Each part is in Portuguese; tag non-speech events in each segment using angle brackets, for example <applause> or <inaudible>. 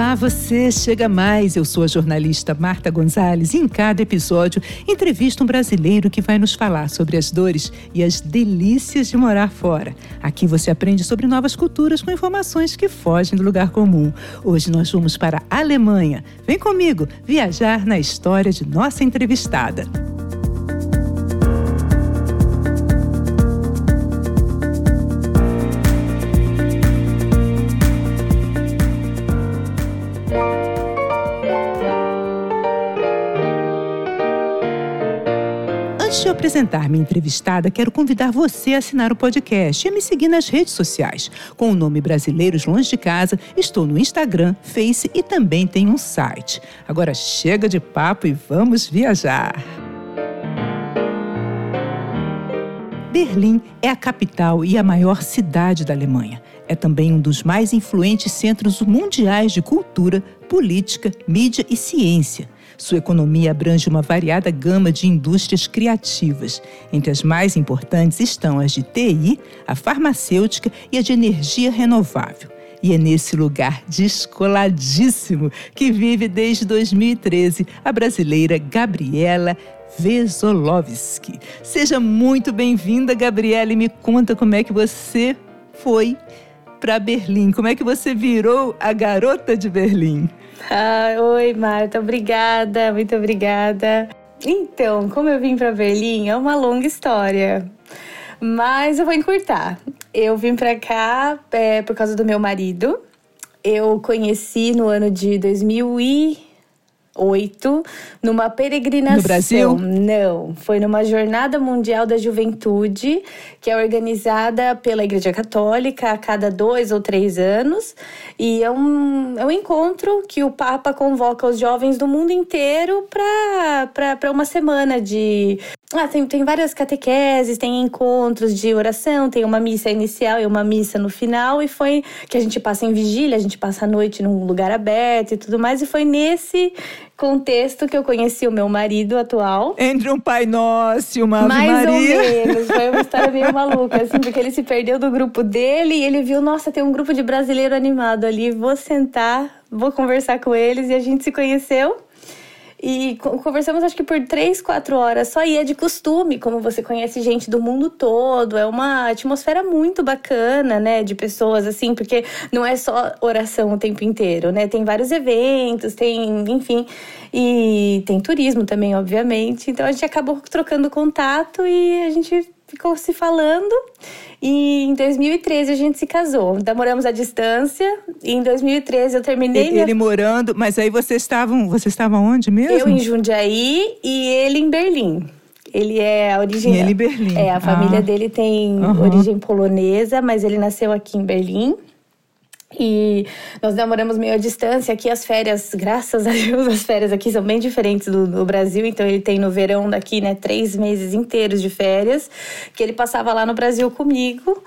Olá, você chega mais. Eu sou a jornalista Marta Gonzalez e em cada episódio entrevisto um brasileiro que vai nos falar sobre as dores e as delícias de morar fora. Aqui você aprende sobre novas culturas com informações que fogem do lugar comum. Hoje nós vamos para a Alemanha. Vem comigo viajar na história de nossa entrevistada. Apresentar minha entrevistada, quero convidar você a assinar o podcast e a me seguir nas redes sociais. Com o nome Brasileiros Longe de Casa, estou no Instagram, Face e também tenho um site. Agora chega de papo e vamos viajar! Berlim é a capital e a maior cidade da Alemanha. É também um dos mais influentes centros mundiais de cultura, política, mídia e ciência. Sua economia abrange uma variada gama de indústrias criativas. Entre as mais importantes estão as de TI, a farmacêutica e a de energia renovável. E é nesse lugar descoladíssimo que vive desde 2013 a brasileira Gabriela Vesolovski. Seja muito bem-vinda, Gabriela, e me conta como é que você foi para Berlim. Como é que você virou a garota de Berlim? Ah, oi, Marta, obrigada, muito obrigada. Então, como eu vim para Berlim, é uma longa história, mas eu vou encurtar. Eu vim para cá é, por causa do meu marido. Eu conheci no ano de 2000 e 2008, numa peregrinação. No Brasil? Não, foi numa Jornada Mundial da Juventude, que é organizada pela Igreja Católica a cada dois ou três anos. E é um, é um encontro que o Papa convoca os jovens do mundo inteiro para uma semana de ah, tem, tem várias catequeses, tem encontros de oração, tem uma missa inicial e uma missa no final, e foi que a gente passa em vigília, a gente passa a noite num lugar aberto e tudo mais, e foi nesse contexto que eu conheci o meu marido atual. Entre um Pai Nosso e uma Ave Mais Maria. ou menos, foi uma história meio <laughs> maluca, assim, porque ele se perdeu do grupo dele e ele viu, nossa, tem um grupo de brasileiro animado ali, vou sentar, vou conversar com eles, e a gente se conheceu. E conversamos acho que por três, quatro horas só. E é de costume, como você conhece gente do mundo todo. É uma atmosfera muito bacana, né? De pessoas assim, porque não é só oração o tempo inteiro, né? Tem vários eventos, tem, enfim. E tem turismo também, obviamente. Então a gente acabou trocando contato e a gente ficou se falando. E em 2013 a gente se casou. Namoramos à distância. E em 2013 eu terminei. Ele, minha... ele morando, mas aí vocês estavam. Vocês estavam onde mesmo? Eu em Jundiaí e ele em Berlim. Ele é a origem. ele em Berlim. É, a família ah. dele tem uhum. origem polonesa, mas ele nasceu aqui em Berlim. E nós namoramos meio à distância. Aqui as férias, graças a Deus, <laughs> as férias aqui são bem diferentes do, do, Brasil. Então ele tem no verão daqui, né, três meses inteiros de férias, que ele passava lá no Brasil comigo.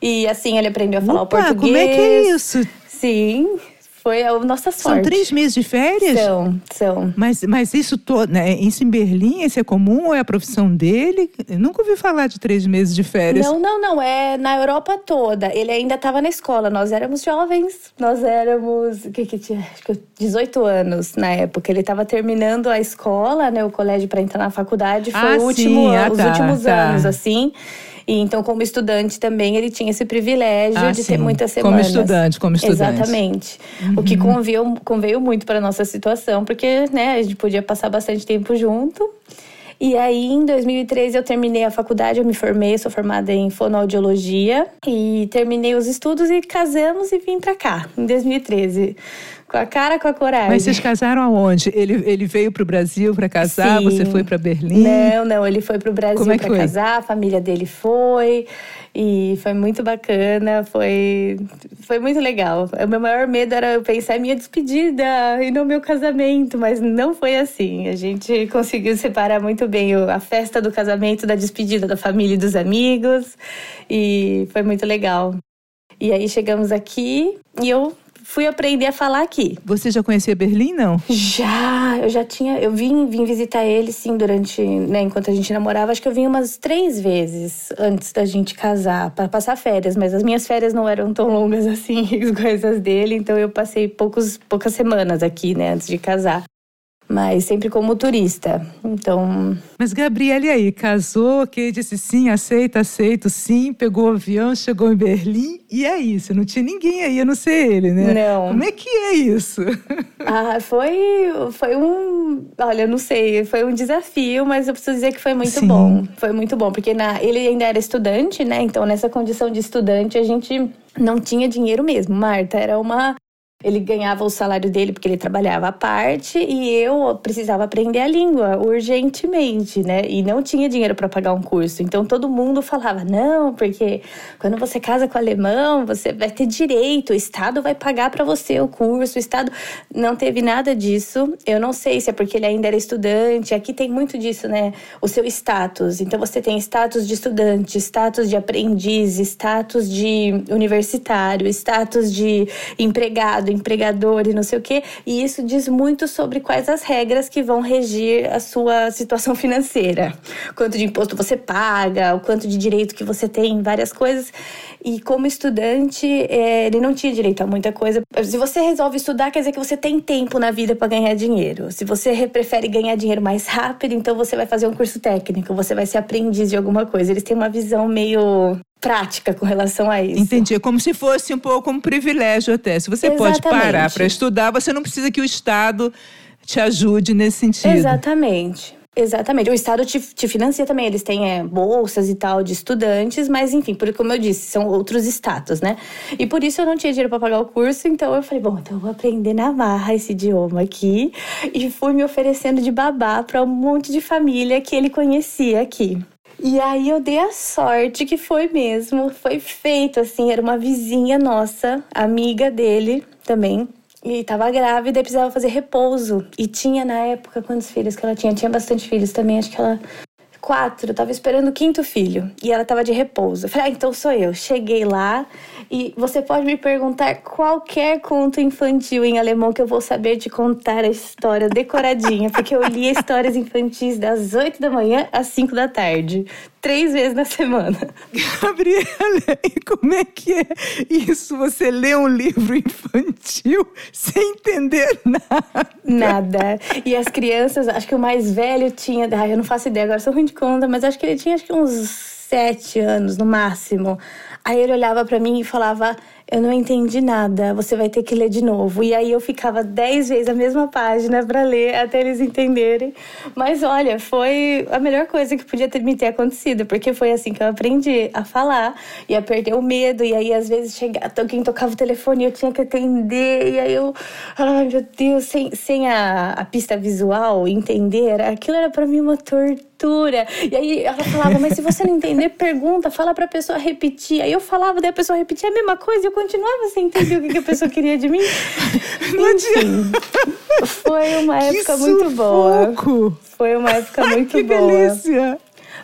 E assim ele aprendeu a falar Opa, o português. Como é que é isso? Sim, foi a nossa sorte. São três meses de férias? São, são. Mas, mas isso todo, né? Isso em Berlim, isso é comum ou é a profissão dele? Eu nunca ouvi falar de três meses de férias. Não, não, não. É na Europa toda. Ele ainda estava na escola. Nós éramos jovens. Nós éramos. O que que tinha? Acho que 18 anos na época. Ele estava terminando a escola, né? O colégio para entrar na faculdade. Foi ah, o último, sim. Ah, os tá, últimos tá. anos, assim. E então, como estudante também, ele tinha esse privilégio ah, de sim. ter muitas semanas. Como estudante, como estudante. Exatamente. Uhum. O que conveio, conveio muito para nossa situação, porque né, a gente podia passar bastante tempo junto. E aí, em 2013, eu terminei a faculdade, eu me formei, sou formada em fonoaudiologia. E terminei os estudos e casamos e vim para cá, em 2013. Com a cara, com a coragem. Mas vocês casaram aonde? Ele, ele veio para o Brasil para casar? Sim. Você foi para Berlim? Não, não. Ele foi para o Brasil é para casar. A família dele foi. E foi muito bacana. Foi, foi muito legal. O meu maior medo era eu pensar em minha despedida e no meu casamento. Mas não foi assim. A gente conseguiu separar muito bem a festa do casamento da despedida da família e dos amigos. E foi muito legal. E aí chegamos aqui e eu fui aprender a falar aqui. Você já conhecia Berlim, não? Já, eu já tinha. Eu vim, vim visitar ele, sim, durante. Né, enquanto a gente namorava. Acho que eu vim umas três vezes antes da gente casar, para passar férias. Mas as minhas férias não eram tão longas <laughs> assim, as coisas dele. Então eu passei poucos, poucas semanas aqui, né, antes de casar mas sempre como turista. Então. Mas Gabriele aí, casou, que disse sim, aceita, aceito, sim, pegou o avião, chegou em Berlim e é isso. Não tinha ninguém aí, a não ser ele, né? Não. Como é que é isso? <laughs> Ah, foi, foi um. Olha, não sei, foi um desafio, mas eu preciso dizer que foi muito sim. bom. Foi muito bom, porque na, ele ainda era estudante, né? Então, nessa condição de estudante, a gente não tinha dinheiro mesmo, Marta. Era uma ele ganhava o salário dele porque ele trabalhava à parte e eu precisava aprender a língua urgentemente, né? E não tinha dinheiro para pagar um curso. Então todo mundo falava: "Não, porque quando você casa com alemão, você vai ter direito, o estado vai pagar para você o curso". O estado não teve nada disso. Eu não sei se é porque ele ainda era estudante. Aqui tem muito disso, né? O seu status. Então você tem status de estudante, status de aprendiz, status de universitário, status de empregado do empregador e não sei o quê. E isso diz muito sobre quais as regras que vão regir a sua situação <laughs> financeira. Quanto de imposto você paga, o quanto de direito que você tem, várias coisas. E como estudante, é, ele não tinha direito a muita coisa. Se você resolve estudar, quer dizer que você tem tempo na vida para ganhar dinheiro. Se você prefere ganhar dinheiro mais rápido, então você vai fazer um curso técnico, você vai ser aprendiz de alguma coisa. Eles têm uma visão meio prática com relação a isso. Entendi. É como se fosse um pouco um privilégio até. Se você Exatamente. pode parar para estudar, você não precisa que o Estado te ajude nesse sentido. Exatamente. Exatamente. O Estado te, te financia também. Eles têm é, bolsas e tal de estudantes, mas enfim, porque como eu disse, são outros status, né? E por isso eu não tinha dinheiro para pagar o curso, então eu falei, bom, então eu vou aprender na marra esse idioma aqui. E fui me oferecendo de babá para um monte de família que ele conhecia aqui. E aí eu dei a sorte que foi mesmo, foi feito assim, era uma vizinha nossa, amiga dele também. E tava grávida e precisava fazer repouso. E tinha na época quantos filhos que ela tinha? Tinha bastante filhos também, acho que ela quatro, tava esperando o quinto filho e ela tava de repouso. Eu falei, ah, então sou eu. Cheguei lá e você pode me perguntar qualquer conto infantil em alemão que eu vou saber te contar a história decoradinha, porque eu li histórias infantis das 8 da manhã às 5 da tarde três vezes na semana. <laughs> Gabriela, e como é que é isso? Você lê um livro infantil sem entender nada? Nada. E as crianças, acho que o mais velho tinha, ah, eu não faço ideia, agora sou ruim de conta, mas acho que ele tinha acho que uns sete anos no máximo. Aí ele olhava para mim e falava: Eu não entendi nada, você vai ter que ler de novo. E aí eu ficava dez vezes a mesma página para ler até eles entenderem. Mas olha, foi a melhor coisa que podia ter me ter acontecido, porque foi assim que eu aprendi a falar e a perder o medo. E aí às vezes chegava, quem tocava o telefone eu tinha que atender. E aí eu, ai meu Deus, sem, sem a, a pista visual, entender, aquilo era para mim uma tortura. E aí ela falava, mas se você não entender, pergunta, fala pra pessoa repetir. Aí eu falava, daí a pessoa repetia a mesma coisa e eu continuava sem entender o que, que a pessoa queria de mim. <laughs> Não Enfim, foi uma época muito boa. Foi uma época muito que boa. Delícia.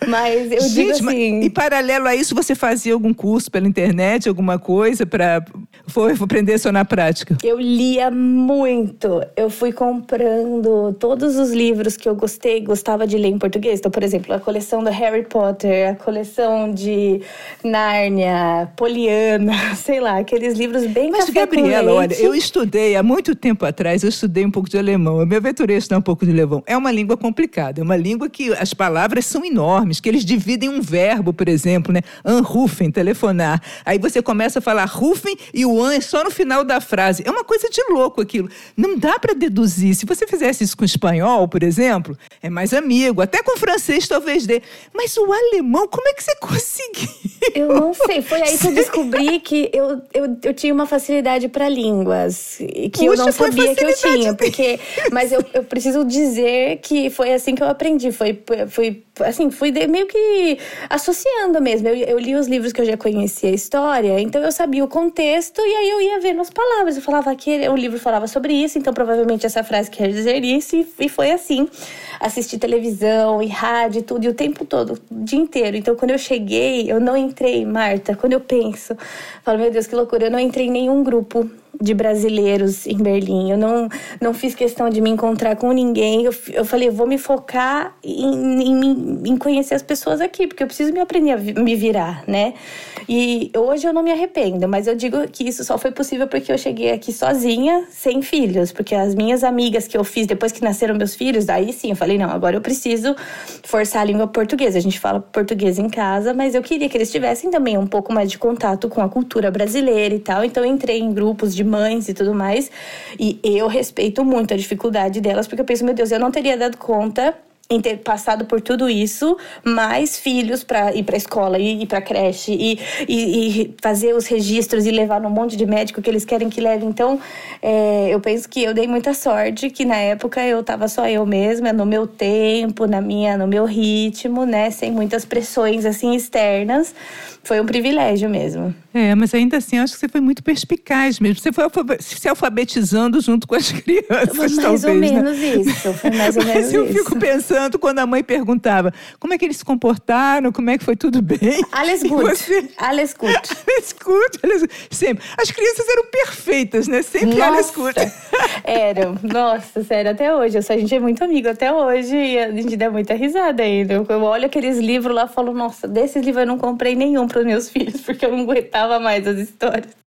Mas eu Gente, digo assim. e paralelo a isso, você fazia algum curso pela internet, alguma coisa para foi aprender só na prática? Eu lia muito. Eu fui comprando todos os livros que eu gostei, gostava de ler em português. Então, por exemplo, a coleção do Harry Potter, a coleção de Nárnia, Poliana, <laughs> sei lá, aqueles livros bem Mas, Gabriela, olha, eu estudei há muito tempo atrás, eu estudei um pouco de alemão. Eu me aventurei a estudar um pouco de alemão. É uma língua complicada, é uma língua que as palavras são enormes, que eles dividem um verbo, por exemplo, né? Anrufen, telefonar. Aí você começa a falar rufen e o o an é só no final da frase. É uma coisa de louco aquilo. Não dá para deduzir. Se você fizesse isso com espanhol, por exemplo, é mais amigo. Até com francês talvez dê. Mas o alemão, como é que você <laughs> conseguiu? Eu não sei. Foi aí que eu descobri que eu, eu, eu tinha uma facilidade para línguas. Que Puxa, eu não sabia que eu tinha. Porque, mas eu, eu preciso dizer que foi assim que eu aprendi. Foi, foi assim, fui meio que associando mesmo. Eu, eu, li os livros que eu já conhecia a história, então eu sabia o contexto e aí eu ia vendo as palavras. Eu falava que o livro falava sobre isso, então provavelmente essa frase quer dizer isso, e, e foi assim. Assisti televisão e rádio e tudo, e o tempo todo, o dia inteiro. Então quando eu cheguei, eu não entrei, Marta, quando eu penso, falo, meu Deus, que loucura, eu não entrei em nenhum grupo de brasileiros em Berlim. Eu não, não fiz questão de me encontrar com ninguém. Eu, eu falei, vou me focar em, em, em conhecer as pessoas aqui, porque eu preciso me aprender a me virar, né? E hoje eu não me arrependo, mas eu digo que isso só foi possível porque eu cheguei aqui sozinha, sem filhos. Porque as minhas amigas que eu fiz depois que nasceram meus filhos, daí sim, eu falei, não, agora eu preciso forçar a língua portuguesa. A gente fala português em casa, mas eu queria que eles tivessem também um pouco mais de contato com a cultura brasileira e tal. Então entrei em grupos de mães e tudo mais. E eu respeito muito a dificuldade delas, porque eu penso, meu Deus, eu não teria dado conta em ter passado por tudo isso, mais filhos para ir para escola e ir para creche e, e, e, fazer os registros e levar num monte de médico que eles querem que leve. Então, é, eu penso que eu dei muita sorte que na época eu tava só eu mesma, no meu tempo, na minha, no meu ritmo, né, sem muitas pressões assim externas. Foi um privilégio mesmo. É, mas ainda assim, acho que você foi muito perspicaz mesmo. Você foi se alfabetizando junto com as <laughs> crianças, mais talvez. Mais ou né? menos isso. Foi mais ou menos <laughs> mas eu isso. fico pensando quando a mãe perguntava como é que eles se comportaram, como é que foi tudo bem. Alles gut. Você... Alles gut. <laughs> Alles gut. Alles... Sempre. As crianças eram perfeitas, né? Sempre Nossa, alles gut. <laughs> Eram. Nossa, sério, até hoje. A gente é muito amigo até hoje e a gente dá muita risada ainda. Eu olho aqueles livros lá e falo, nossa, desses livros eu não comprei nenhum para os meus <laughs> filhos, porque eu não aguentava mais as histórias.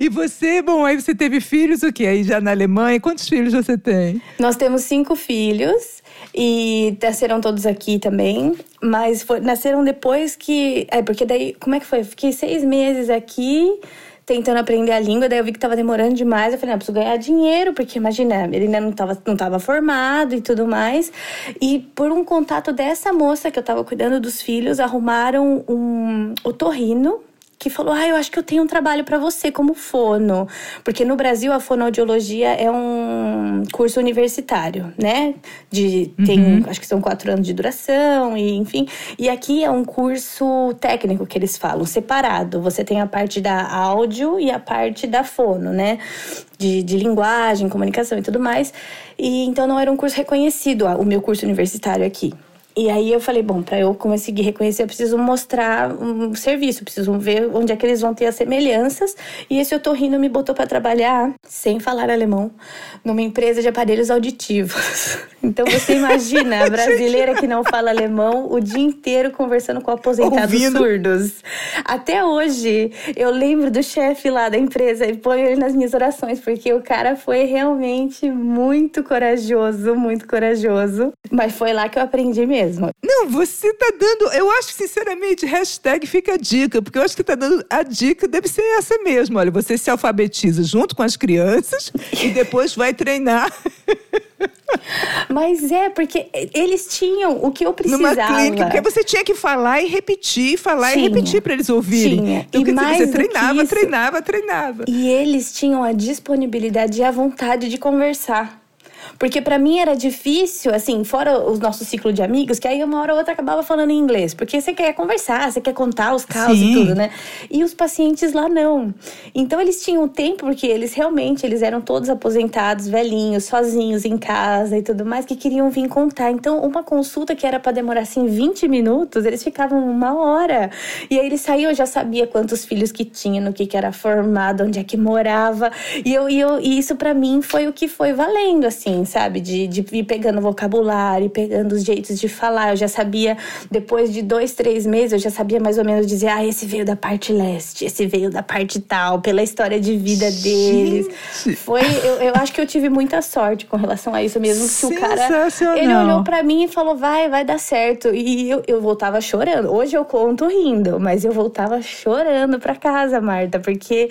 E você, bom, aí você teve filhos o quê? Aí já na Alemanha, quantos filhos você tem? Nós temos cinco filhos e nasceram todos aqui também, mas foi, nasceram depois que, é porque daí, como é que foi? Fiquei seis meses aqui tentando aprender a língua, daí eu vi que tava demorando demais. Eu falei, não, preciso ganhar dinheiro, porque imagina, ele ainda não tava, não tava formado e tudo mais. E por um contato dessa moça que eu tava cuidando dos filhos, arrumaram um otorrino que falou: Ah, eu acho que eu tenho um trabalho para você como fono. Porque no Brasil a fonoaudiologia é um curso universitário, né? De, tem, uhum. acho que são quatro anos de duração, e enfim. E aqui é um curso técnico que eles falam, separado. Você tem a parte da áudio e a parte da fono, né? De, de linguagem, comunicação e tudo mais. E então não era um curso reconhecido, o meu curso universitário aqui. E aí eu falei, bom, para eu conseguir reconhecer, eu preciso mostrar um serviço, preciso ver onde é que eles vão ter as semelhanças. E esse otorrino me botou para trabalhar, sem falar alemão, numa empresa de aparelhos auditivos. <laughs> Então você imagina a <laughs> brasileira que não fala alemão o dia inteiro conversando com aposentados Ouvindo. surdos. Até hoje eu lembro do chefe lá da empresa e ponho ele nas minhas orações, porque o cara foi realmente muito corajoso, muito corajoso. Mas foi lá que eu aprendi mesmo mesmo. Não, você tá dando. Eu acho, sinceramente, hashtag fica a dica, porque eu acho que tá dando. A dica deve ser essa mesmo. Olha, você se alfabetiza junto com as crianças e depois vai treinar. <laughs> Mas é, porque eles tinham o que eu precisava. Numa clínica, porque você tinha que falar e repetir, falar tinha, e repetir para eles ouvirem. Tinha. Então, e quer mais dizer, você treinava, isso, treinava, treinava. E eles tinham a disponibilidade e a vontade de conversar. Porque para mim era difícil, assim, fora o nosso ciclo de amigos, que aí uma hora ou outra acabava falando em inglês. Porque você quer conversar, você quer contar os casos Sim. e tudo, né? E os pacientes lá não. Então eles tinham tempo, porque eles realmente, eles eram todos aposentados, velhinhos, sozinhos em casa e tudo mais, que queriam vir contar. Então uma consulta que era para demorar, assim, 20 minutos, eles ficavam uma hora. E aí eles saíam, eu já sabia quantos filhos que tinha, no que que era formado, onde é que morava. E, eu, e, eu, e isso para mim foi o que foi valendo, assim assim, sabe? De, de ir pegando vocabulário, pegando os jeitos de falar. Eu já sabia, depois de dois, três meses, eu já sabia mais ou menos dizer: ah, esse veio da parte leste, esse veio da parte tal, pela história de vida Gente. deles. Foi, eu, eu acho que eu tive muita sorte com relação a isso mesmo. Que o cara, ele olhou para mim e falou: vai, vai dar certo. E eu, eu voltava chorando. Hoje eu conto rindo, mas eu voltava chorando para casa, Marta, porque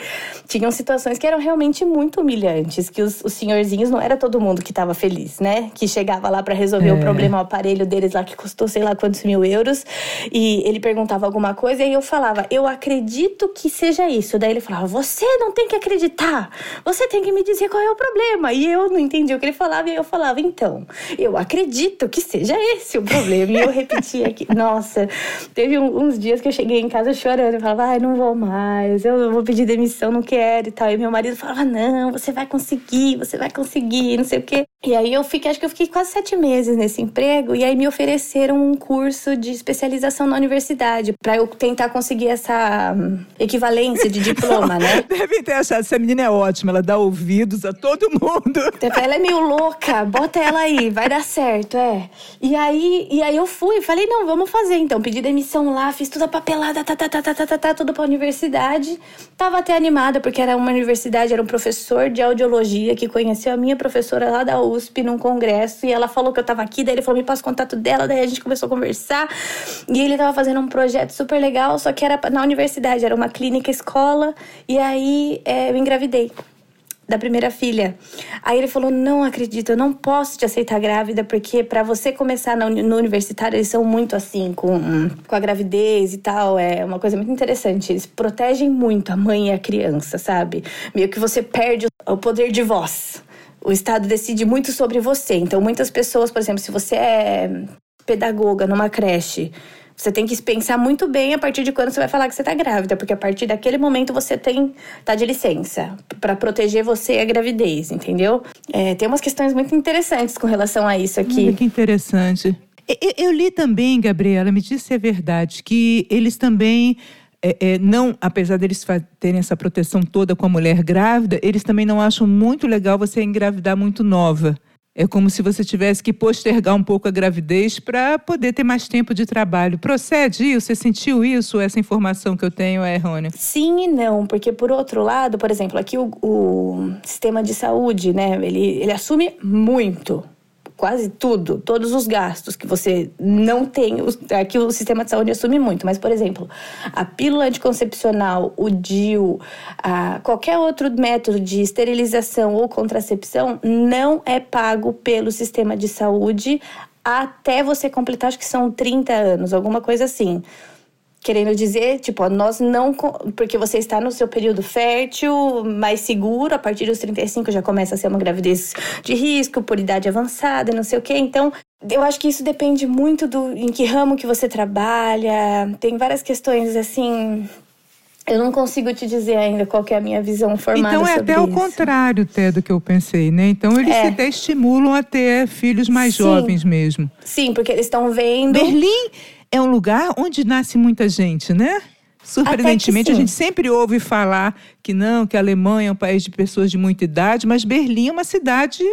tinham situações que eram realmente muito humilhantes, que os, os senhorzinhos não era todo mundo que estava feliz, né? Que chegava lá para resolver é. o problema, o aparelho deles lá que custou sei lá quantos mil euros. E ele perguntava alguma coisa e aí eu falava, eu acredito que seja isso. Daí ele falava, você não tem que acreditar, você tem que me dizer qual é o problema. E eu não entendia o que ele falava e eu falava, então, eu acredito que seja esse o problema. E eu repetia aqui. <laughs> Nossa, teve uns dias que eu cheguei em casa chorando. Eu falava, ai, não vou mais, eu vou pedir demissão, não quero e tal. E meu marido falava, não, você vai conseguir, você vai conseguir, não sei o quê. E aí eu fiquei, acho que eu fiquei quase sete meses nesse emprego, e aí me ofereceram um curso de especialização na universidade, para eu tentar conseguir essa hum, equivalência de diploma, né? <laughs> Devem ter achado, essa menina é ótima, ela dá ouvidos a todo mundo. Ela é meio louca, bota ela aí, vai dar certo, é. E aí, e aí eu fui, falei, não, vamos fazer então. Pedi demissão lá, fiz toda a papelada, tá, tá, tá, tá, tá, tá, tá, tudo pra universidade. Tava até animada, porque era uma universidade, era um professor de audiologia que conheceu a minha professora lá da USP num congresso e ela falou que eu tava aqui, daí ele falou, me passa o contato dela, daí a gente começou a conversar. E ele tava fazendo um projeto super legal, só que era na universidade, era uma clínica escola, e aí é, eu engravidei da primeira filha. Aí ele falou: Não acredito, eu não posso te aceitar grávida, porque para você começar no, universitário, eles são muito assim, com, com a gravidez e tal. É uma coisa muito interessante. Eles protegem muito a mãe e a criança, sabe? Meio que você perde o poder de voz o Estado decide muito sobre você. Então, muitas pessoas, por exemplo, se você é pedagoga numa creche, você tem que pensar muito bem a partir de quando você vai falar que você está grávida, porque a partir daquele momento você tem tá de licença para proteger você e a gravidez, entendeu? É, tem umas questões muito interessantes com relação a isso aqui. Olha que interessante. Eu, eu li também, Gabriela, me disse se é verdade, que eles também é, é, não, apesar deles terem essa proteção toda com a mulher grávida, eles também não acham muito legal você engravidar muito nova. É como se você tivesse que postergar um pouco a gravidez para poder ter mais tempo de trabalho. Procede isso? Você sentiu isso? Essa informação que eu tenho é errônea? Sim e não, porque por outro lado, por exemplo, aqui o, o sistema de saúde, né, ele, ele assume muito quase tudo, todos os gastos que você não tem, aqui o sistema de saúde assume muito, mas, por exemplo, a pílula anticoncepcional, o DIU, a, qualquer outro método de esterilização ou contracepção não é pago pelo sistema de saúde até você completar, acho que são 30 anos, alguma coisa assim. Querendo dizer, tipo, nós não. Porque você está no seu período fértil, mais seguro, a partir dos 35 já começa a ser uma gravidez de risco, por idade avançada, não sei o quê. Então, eu acho que isso depende muito do em que ramo que você trabalha. Tem várias questões assim. Eu não consigo te dizer ainda qual é a minha visão formada Então é até o contrário até do que eu pensei, né? Então eles é. até estimulam a ter filhos mais Sim. jovens mesmo. Sim, porque eles estão vendo. Berlim é um lugar onde nasce muita gente, né? Surpreendentemente, a gente sempre ouve falar que não, que a Alemanha é um país de pessoas de muita idade, mas Berlim é uma cidade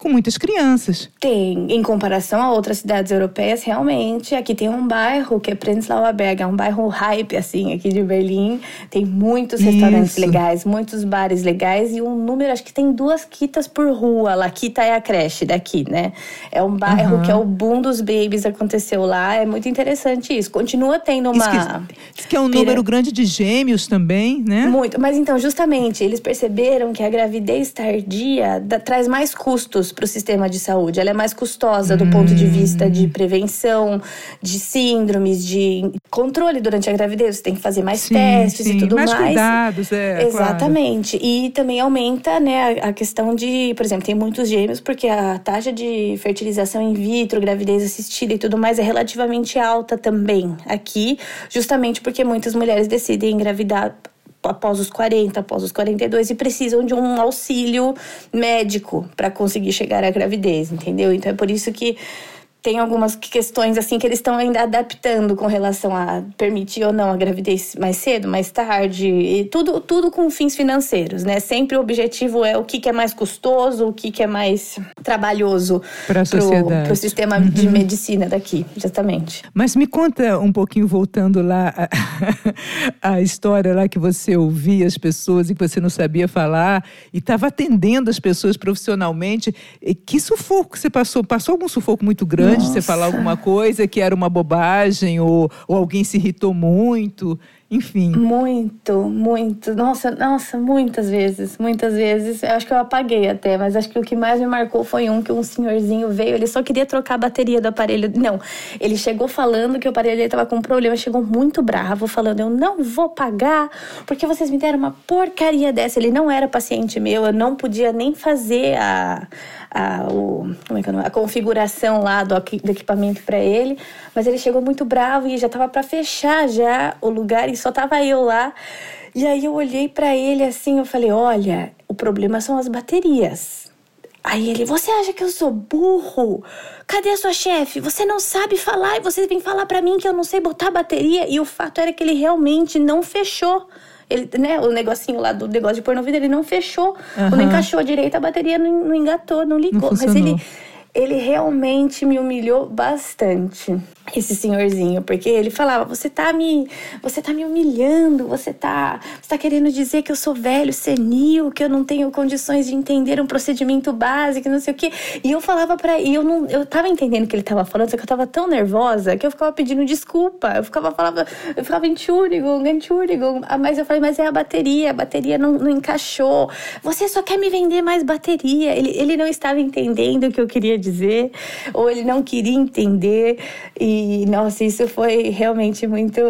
com muitas crianças. Tem, em comparação a outras cidades europeias, realmente. Aqui tem um bairro que é Prenzlauer Berg, é um bairro hype, assim, aqui de Berlim. Tem muitos restaurantes Isso. legais, muitos bares legais e um número, acho que tem duas quitas por rua. Lá, Quita é a creche daqui, né? É um bairro uhum. que é o boom dos babies, aconteceu lá. É muito interessante isso. Continua tendo uma. Isso que, que é um número grande de gêmeos também, né? Muito. Mas então, justamente, eles perceberam que a gravidez tardia traz mais custos para o sistema de saúde. Ela é mais custosa do hum. ponto de vista de hum. prevenção, de síndromes, de controle durante a gravidez. Você tem que fazer mais sim, testes sim. e tudo mais. Mais cuidados, é. Exatamente. Claro. E também aumenta né, a, a questão de, por exemplo, tem muitos gêmeos, porque a taxa de fertilização in vitro, gravidez assistida e tudo mais é relativamente alta também aqui, justamente porque muitas mulheres decidem engravidar após os 40, após os 42 e precisam de um auxílio médico para conseguir chegar à gravidez, entendeu? Então é por isso que tem algumas questões assim que eles estão ainda adaptando com relação a permitir ou não a gravidez mais cedo, mais tarde, e tudo, tudo com fins financeiros, né? Sempre o objetivo é o que, que é mais custoso, o que, que é mais trabalhoso para o sistema uhum. de medicina daqui, exatamente. Mas me conta um pouquinho, voltando lá, a, <laughs> a história lá que você ouvia as pessoas e que você não sabia falar e estava atendendo as pessoas profissionalmente. Que sufoco você passou? Passou algum sufoco muito grande? De você falar alguma coisa que era uma bobagem ou, ou alguém se irritou muito enfim. Muito, muito. Nossa, nossa, muitas vezes, muitas vezes. Eu acho que eu apaguei até, mas acho que o que mais me marcou foi um que um senhorzinho veio, ele só queria trocar a bateria do aparelho. Não, ele chegou falando que o aparelho dele tava com problema, chegou muito bravo, falando: "Eu não vou pagar porque vocês me deram uma porcaria dessa". Ele não era paciente meu, eu não podia nem fazer a a, o, é a configuração lá do, do equipamento para ele, mas ele chegou muito bravo e já tava para fechar já o lugar e só tava eu lá. E aí eu olhei para ele assim, eu falei: "Olha, o problema são as baterias. Aí ele, você acha que eu sou burro? Cadê a sua chefe? Você não sabe falar e você vem falar para mim que eu não sei botar bateria. E o fato era que ele realmente não fechou. Ele, né, o negocinho lá do negócio de pôr no vidro, ele não fechou, uhum. não encaixou direito, a bateria não, não engatou, não ligou. Não Mas ele, ele realmente me humilhou bastante esse senhorzinho, porque ele falava: "Você tá me, você tá me humilhando, você tá, você tá querendo dizer que eu sou velho, senil, que eu não tenho condições de entender um procedimento básico, não sei o quê". E eu falava para e eu não, eu tava entendendo o que ele tava falando, só que eu tava tão nervosa que eu ficava pedindo desculpa. Eu ficava falava, eu ficava Entschuldigung, Entschuldigung, ah, mas eu falei: "Mas é a bateria, a bateria não, não encaixou. Você só quer me vender mais bateria". Ele ele não estava entendendo o que eu queria dizer, ou ele não queria entender e e, nossa, isso foi realmente muito.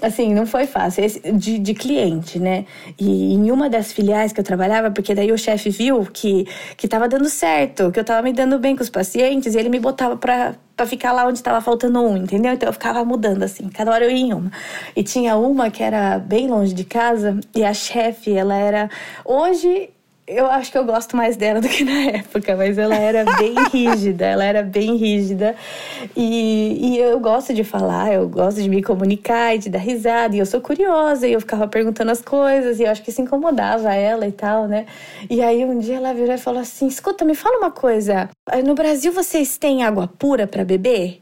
Assim, não foi fácil. Esse, de, de cliente, né? E em uma das filiais que eu trabalhava, porque daí o chefe viu que, que tava dando certo, que eu tava me dando bem com os pacientes, e ele me botava pra, pra ficar lá onde tava faltando um, entendeu? Então eu ficava mudando, assim, cada hora eu ia em uma. E tinha uma que era bem longe de casa, e a chefe, ela era. Hoje eu acho que eu gosto mais dela do que na <laughs> época, mas ela era bem <laughs> rígida, ela era bem rígida. E, e eu gosto de falar, eu gosto de me comunicar e de dar risada, e eu sou curiosa, e eu ficava perguntando as coisas, e eu acho que isso incomodava ela e tal, né? E aí um dia ela virou e falou assim: escuta, me fala uma coisa, no Brasil vocês têm água pura para beber?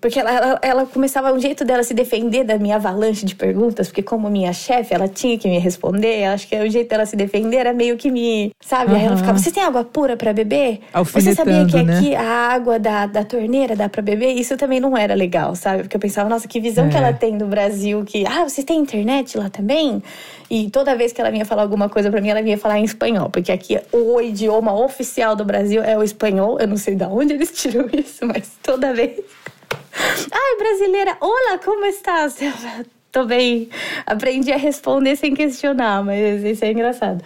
Porque ela, ela, ela, começava, um jeito dela se defender da minha avalanche de perguntas, porque como minha chefe, ela tinha que me responder, acho que o jeito dela se defender era meio que me, sabe? Uhum. Aí ela ficava, você tem água pura para beber? Você sabia que né? aqui a água da, da torneira dá para beber? Isso também não era legal, sabe? Porque eu pensava, nossa, que visão é. que ela tem do Brasil, que, ah, você tem internet lá também? E toda vez que ela vinha falar alguma coisa para mim, ela vinha falar em espanhol, porque aqui o idioma oficial do Brasil é o espanhol, eu não sei de onde eles <laughs> tiram isso, mas toda vez... Ai, brasileira, olá, como estás? <laughs> Tô bem. Aprendi a responder sem questionar, mas isso é engraçado.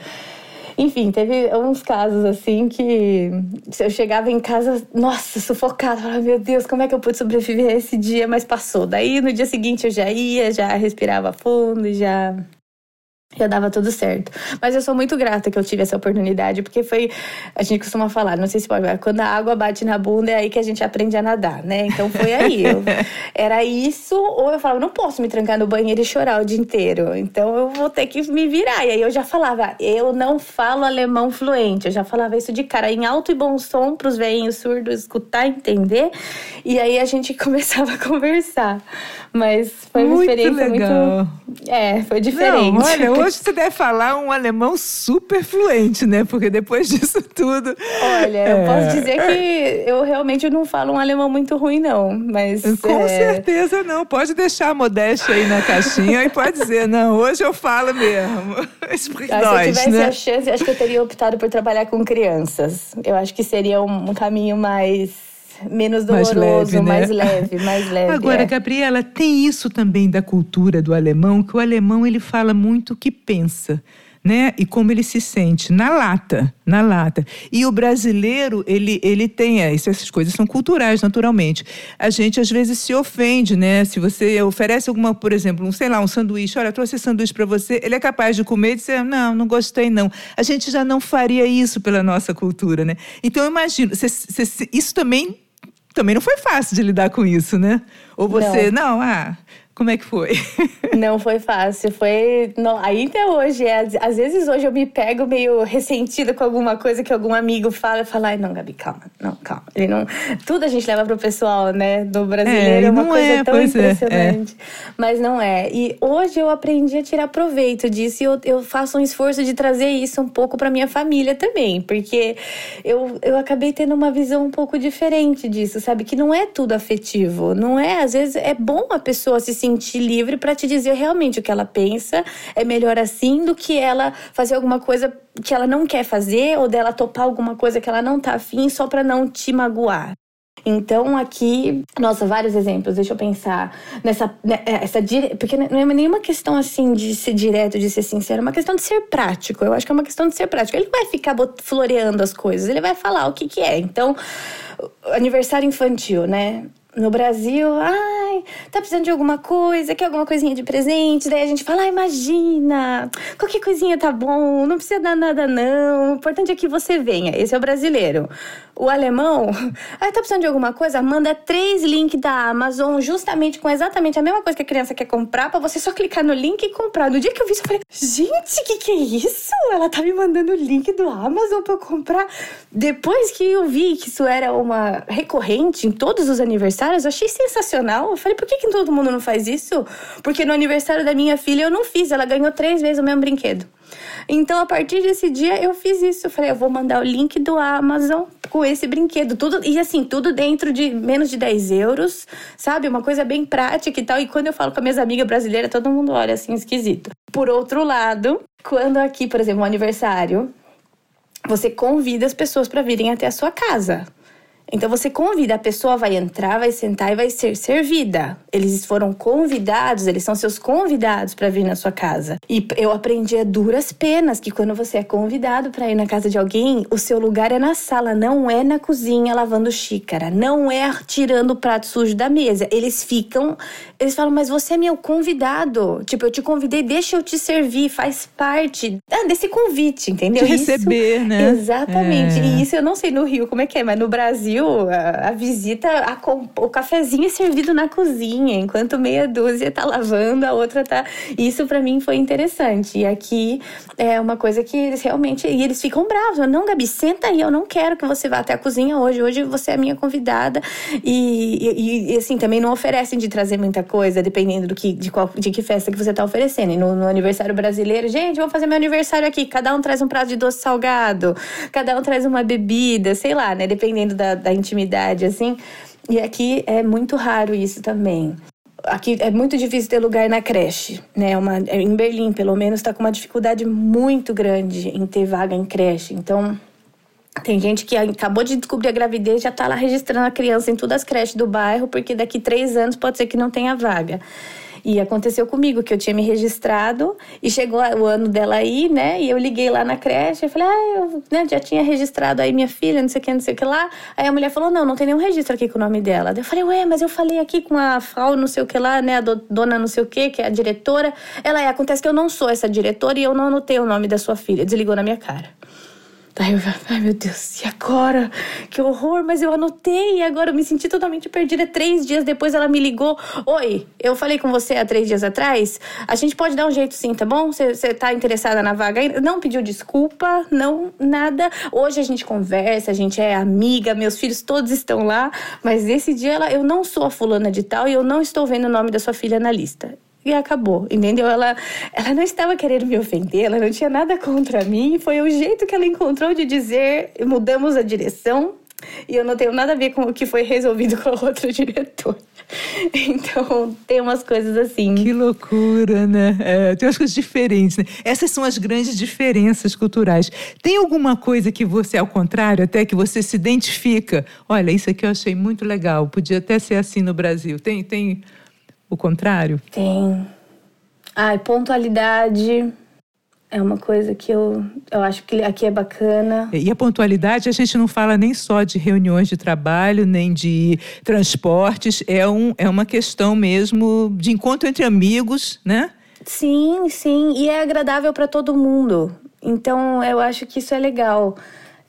Enfim, teve uns casos assim que eu chegava em casa, nossa, sufocada, falava, meu Deus, como é que eu pude sobreviver a esse dia? Mas passou. Daí no dia seguinte eu já ia, já respirava fundo, já já dava tudo certo. Mas eu sou muito grata que eu tive essa oportunidade, porque foi. A gente costuma falar, não sei se pode, quando a água bate na bunda é aí que a gente aprende a nadar, né? Então foi aí. Eu, <laughs> era isso, ou eu falava, não posso me trancar no banheiro e chorar o dia inteiro. Então eu vou ter que me virar. E aí eu já falava, eu não falo alemão fluente. Eu já falava isso de cara, em alto e bom som, para os velhinhos surdos escutar, entender. E aí a gente <laughs> começava a conversar. Mas foi uma muito experiência legal. muito. É, foi diferente. Não, olha, hoje você deve falar um alemão super fluente, né? Porque depois disso tudo. Olha, é... eu posso dizer que eu realmente não falo um alemão muito ruim, não. Mas. Com é... certeza não. Pode deixar a modéstia aí na caixinha e pode dizer, não, hoje eu falo mesmo. <laughs> Ah, se eu tivesse né? a chance, acho que eu teria optado por trabalhar com crianças. Eu acho que seria um caminho mais menos doloroso, mais leve, né? mais leve, mais <laughs> leve. Agora, é. Gabriela, tem isso também da cultura do alemão, que o alemão ele fala muito o que pensa. Né? E como ele se sente na lata, na lata. E o brasileiro, ele, ele tem é, essas coisas são culturais, naturalmente. A gente às vezes se ofende, né? Se você oferece alguma, por exemplo, um, sei lá, um sanduíche, olha, trouxe sanduíche para você, ele é capaz de comer e dizer, não, não gostei não. A gente já não faria isso pela nossa cultura, né? Então eu imagino, cê, cê, isso também também não foi fácil de lidar com isso, né? Ou você, não, não ah, como é que foi? <laughs> Não foi fácil, foi. Não, até hoje, é, às vezes hoje eu me pego meio ressentida com alguma coisa que algum amigo fala e falo, ai, não, Gabi, calma, não, calma. Ele não. Tudo a gente leva pro pessoal, né? Do brasileiro é, é uma coisa é, tão impressionante. É, é. Mas não é. E hoje eu aprendi a tirar proveito disso e eu, eu faço um esforço de trazer isso um pouco pra minha família também, porque eu, eu acabei tendo uma visão um pouco diferente disso, sabe? Que não é tudo afetivo, não é? Às vezes é bom a pessoa se sentir livre para te dizer realmente o que ela pensa. É melhor assim do que ela fazer alguma coisa que ela não quer fazer ou dela topar alguma coisa que ela não tá afim só para não te magoar. Então, aqui, nossa, vários exemplos, deixa eu pensar nessa. Né, é, essa, porque não é nenhuma questão assim de ser direto, de ser sincero, é uma questão de ser prático. Eu acho que é uma questão de ser prático. Ele vai ficar floreando as coisas, ele vai falar o que, que é. Então, aniversário infantil, né? No Brasil, ai, ai, tá precisando de alguma coisa, quer alguma coisinha de presente? Daí a gente fala, ah, imagina, qualquer coisinha tá bom, não precisa dar nada não, o importante é que você venha. Esse é o brasileiro. O alemão, ah, tá precisando de alguma coisa? Manda três links da Amazon, justamente com exatamente a mesma coisa que a criança quer comprar, para você só clicar no link e comprar. No dia que eu vi isso, eu falei, gente, o que, que é isso? Ela tá me mandando o link do Amazon pra eu comprar. Depois que eu vi que isso era uma recorrente em todos os aniversários, eu achei sensacional. Eu falei, por que, que todo mundo não faz isso? Porque no aniversário da minha filha eu não fiz, ela ganhou três vezes o mesmo brinquedo. Então, a partir desse dia, eu fiz isso. Eu falei, eu vou mandar o link do Amazon com esse brinquedo. Tudo, e assim, tudo dentro de menos de 10 euros, sabe? Uma coisa bem prática e tal. E quando eu falo com as minhas amigas brasileiras, todo mundo olha assim, esquisito. Por outro lado, quando aqui, por exemplo, um aniversário, você convida as pessoas para virem até a sua casa. Então você convida, a pessoa vai entrar, vai sentar e vai ser servida. Eles foram convidados, eles são seus convidados para vir na sua casa. E eu aprendi a duras penas que quando você é convidado para ir na casa de alguém, o seu lugar é na sala, não é na cozinha lavando xícara, não é tirando o prato sujo da mesa. Eles ficam, eles falam: "Mas você é meu convidado. Tipo, eu te convidei, deixa eu te servir, faz parte desse convite, entendeu? De receber, isso, né? Exatamente. É. E isso eu não sei no Rio como é que é, mas no Brasil a, a visita, a, o cafezinho é servido na cozinha, enquanto meia dúzia tá lavando, a outra tá. Isso para mim foi interessante. E aqui é uma coisa que eles realmente. E eles ficam bravos. Não, Gabi, senta aí, eu não quero que você vá até a cozinha hoje. Hoje você é a minha convidada. E, e, e assim, também não oferecem de trazer muita coisa, dependendo do que, de, qual, de que festa que você tá oferecendo. E no, no aniversário brasileiro, gente, vamos fazer meu aniversário aqui. Cada um traz um prato de doce salgado, cada um traz uma bebida, sei lá, né? Dependendo da, da intimidade, assim. E aqui é muito raro isso também. Aqui é muito difícil ter lugar na creche, né? Uma, em Berlim, pelo menos, está com uma dificuldade muito grande em ter vaga em creche. Então, tem gente que acabou de descobrir a gravidez já está lá registrando a criança em todas as creches do bairro, porque daqui três anos pode ser que não tenha vaga. E aconteceu comigo, que eu tinha me registrado e chegou o ano dela aí, né? E eu liguei lá na creche e falei, ah, eu né, já tinha registrado aí minha filha, não sei o que, não sei o que lá. Aí a mulher falou, não, não tem nenhum registro aqui com o nome dela. eu falei, ué, mas eu falei aqui com a Frau não sei o que lá, né? A dona não sei o que, que é a diretora. Ela é, acontece que eu não sou essa diretora e eu não anotei o nome da sua filha. Desligou na minha cara. Daí eu, ai meu Deus, e agora? Que horror, mas eu anotei e agora eu me senti totalmente perdida. Três dias depois ela me ligou: Oi, eu falei com você há três dias atrás. A gente pode dar um jeito sim, tá bom? Você tá interessada na vaga ainda? Não pediu desculpa, não, nada. Hoje a gente conversa, a gente é amiga, meus filhos todos estão lá, mas nesse dia ela, eu não sou a fulana de tal e eu não estou vendo o nome da sua filha na lista e acabou, entendeu? Ela, ela não estava querendo me ofender, ela não tinha nada contra mim, foi o jeito que ela encontrou de dizer, mudamos a direção e eu não tenho nada a ver com o que foi resolvido com a outra diretora. <laughs> Então, tem umas coisas assim. Que loucura, né? É, tem umas coisas diferentes, né? Essas são as grandes diferenças culturais. Tem alguma coisa que você, ao contrário, até que você se identifica? Olha, isso aqui eu achei muito legal, podia até ser assim no Brasil. Tem, tem o contrário? Tem. Ai, pontualidade é uma coisa que eu, eu acho que aqui é bacana. E a pontualidade, a gente não fala nem só de reuniões de trabalho, nem de transportes, é, um, é uma questão mesmo de encontro entre amigos, né? Sim, sim, e é agradável para todo mundo. Então, eu acho que isso é legal.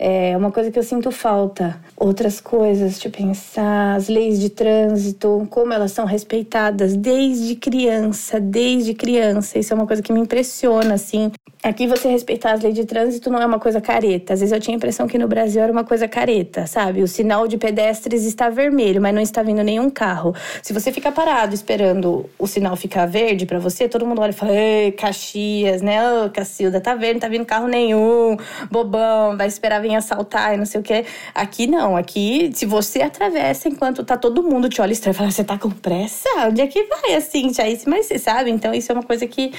É uma coisa que eu sinto falta. Outras coisas, de pensar as leis de trânsito, como elas são respeitadas desde criança, desde criança. Isso é uma coisa que me impressiona, assim. Aqui você respeitar as leis de trânsito não é uma coisa careta. Às vezes eu tinha a impressão que no Brasil era uma coisa careta, sabe? O sinal de pedestres está vermelho, mas não está vindo nenhum carro. Se você ficar parado esperando o sinal ficar verde para você, todo mundo olha e fala: Ei, Caxias, né? Ô, Cacilda, tá vendo? Não tá vindo carro nenhum, bobão, vai esperar vir assaltar e não sei o quê. Aqui não. Aqui, se você atravessa enquanto tá todo mundo te olha estranho e fala: Você tá com pressa? Onde é que vai assim? Mas você sabe? Então isso é uma coisa que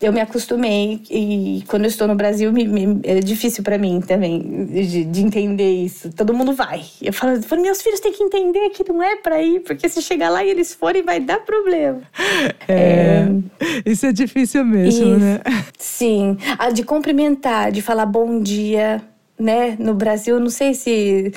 eu me acostumei e quando eu estou no Brasil me, me, é difícil para mim também de, de, entender isso. Todo mundo vai. Eu falo, meus filhos têm que entender que não é para ir, porque se chegar lá e eles forem vai dar problema. É, é isso é difícil mesmo, isso, né? Sim, a de cumprimentar, de falar bom dia. Né? No Brasil, não sei se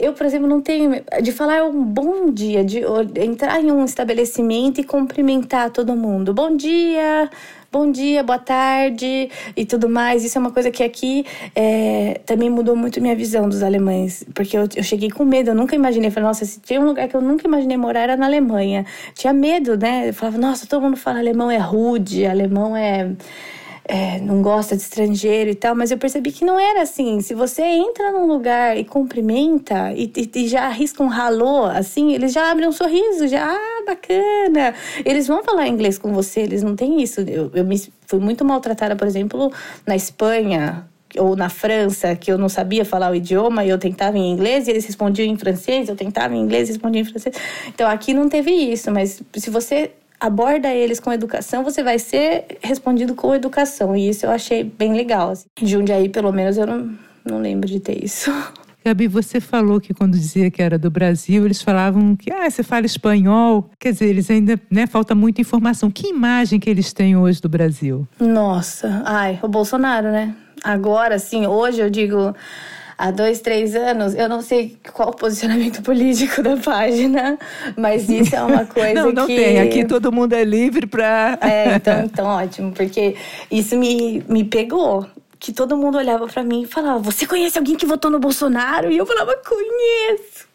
eu, por exemplo, não tenho. De falar um bom dia, de entrar em um estabelecimento e cumprimentar todo mundo. Bom dia, bom dia, boa tarde e tudo mais. Isso é uma coisa que aqui é, também mudou muito minha visão dos alemães. Porque eu, eu cheguei com medo, eu nunca imaginei. Falei, nossa, se tinha um lugar que eu nunca imaginei morar era na Alemanha. Tinha medo, né? Eu falava, nossa, todo mundo fala alemão é rude, alemão é é, não gosta de estrangeiro e tal, mas eu percebi que não era assim. Se você entra num lugar e cumprimenta e, e, e já arrisca um halô, assim, eles já abrem um sorriso, já, ah, bacana. Eles vão falar inglês com você, eles não têm isso. Eu, eu me, fui muito maltratada, por exemplo, na Espanha, ou na França, que eu não sabia falar o idioma e eu tentava em inglês e eles respondiam em francês, eu tentava em inglês e respondiam em francês. Então aqui não teve isso, mas se você aborda eles com educação, você vai ser respondido com educação. E isso eu achei bem legal. Assim. Jundiaí, pelo menos, eu não, não lembro de ter isso. <laughs> Gabi, você falou que quando dizia que era do Brasil, eles falavam que ah, você fala espanhol. Quer dizer, eles ainda, né, falta muita informação. Que imagem que eles têm hoje do Brasil? Nossa, ai, o Bolsonaro, né? Agora, sim, hoje eu digo, há dois, três anos, eu não sei qual o posicionamento <laughs> político da página, mas isso é uma <laughs> coisa não, não que... tem. Aqui todo mundo é livre para... é, então, <laughs> então ótimo, porque isso me, me pegou que todo mundo olhava para mim e falava: Você conhece alguém que votou no Bolsonaro? E eu falava: Conheço,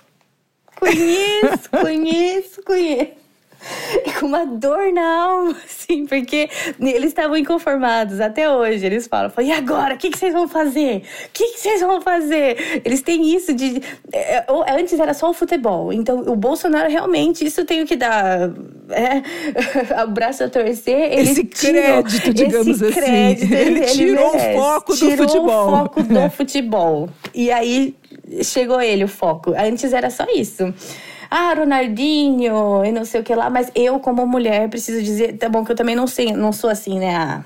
conheço, conheço, conheço. <laughs> Com uma dor na alma, assim, porque eles estavam inconformados até hoje. Eles falam, e agora? O que, que vocês vão fazer? O que, que vocês vão fazer? Eles têm isso de. É, antes era só o futebol. Então, o Bolsonaro realmente, isso tem que dar é, <laughs> o braço a torcer. Ele esse crédito, digamos esse crédito, assim. Ele, ele tirou o foco do tirou futebol. Tirou o foco do <laughs> futebol. E aí chegou ele o foco. Antes era só isso ah, Ronaldinho e não sei o que lá, mas eu, como mulher, preciso dizer, tá bom, que eu também não sei, não sou assim, né? A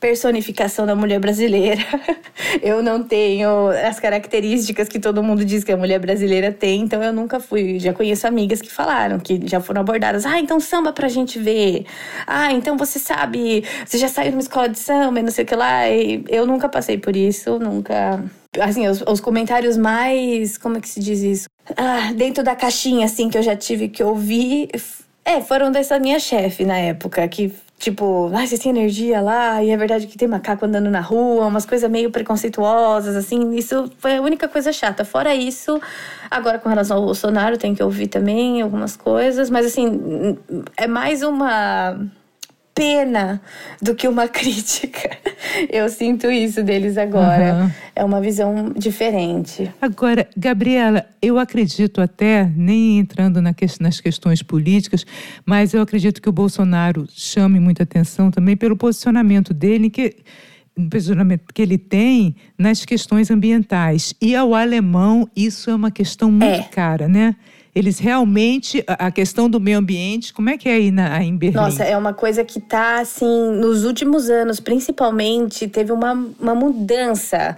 personificação da mulher brasileira. <laughs> eu não tenho as características que todo mundo diz que a mulher brasileira tem, então eu nunca fui. Já conheço amigas que falaram, que já foram abordadas. Ah, então samba pra gente ver. Ah, então você sabe, você já saiu numa escola de samba e não sei o que lá. E eu nunca passei por isso, nunca assim, os, os, comentários mais. Como é que se diz isso? Ah, dentro da caixinha, assim, que eu já tive que ouvir. É, foram dessa minha chefe na época, que tipo, ah, vocês têm energia lá, e é verdade que tem macaco andando na rua, umas coisas meio preconceituosas, assim, isso foi a única coisa chata. Fora isso, agora com relação ao Bolsonaro, tem que ouvir também algumas coisas, mas assim, é mais uma pena do que uma <laughs> crítica. Eu sinto isso deles agora. Uhum. É uma visão diferente. Agora, Gabriela, eu acredito até, nem entrando na que, nas questões políticas, mas eu acredito que o Bolsonaro chame muita atenção também pelo posicionamento dele, que posicionamento que ele tem nas questões ambientais. E ao alemão, isso é uma questão muito é. cara, né? Eles realmente, a questão do meio ambiente, como é que é aí na, em Berlim? Nossa, é uma coisa que tá, assim, nos últimos anos, principalmente, teve uma, uma mudança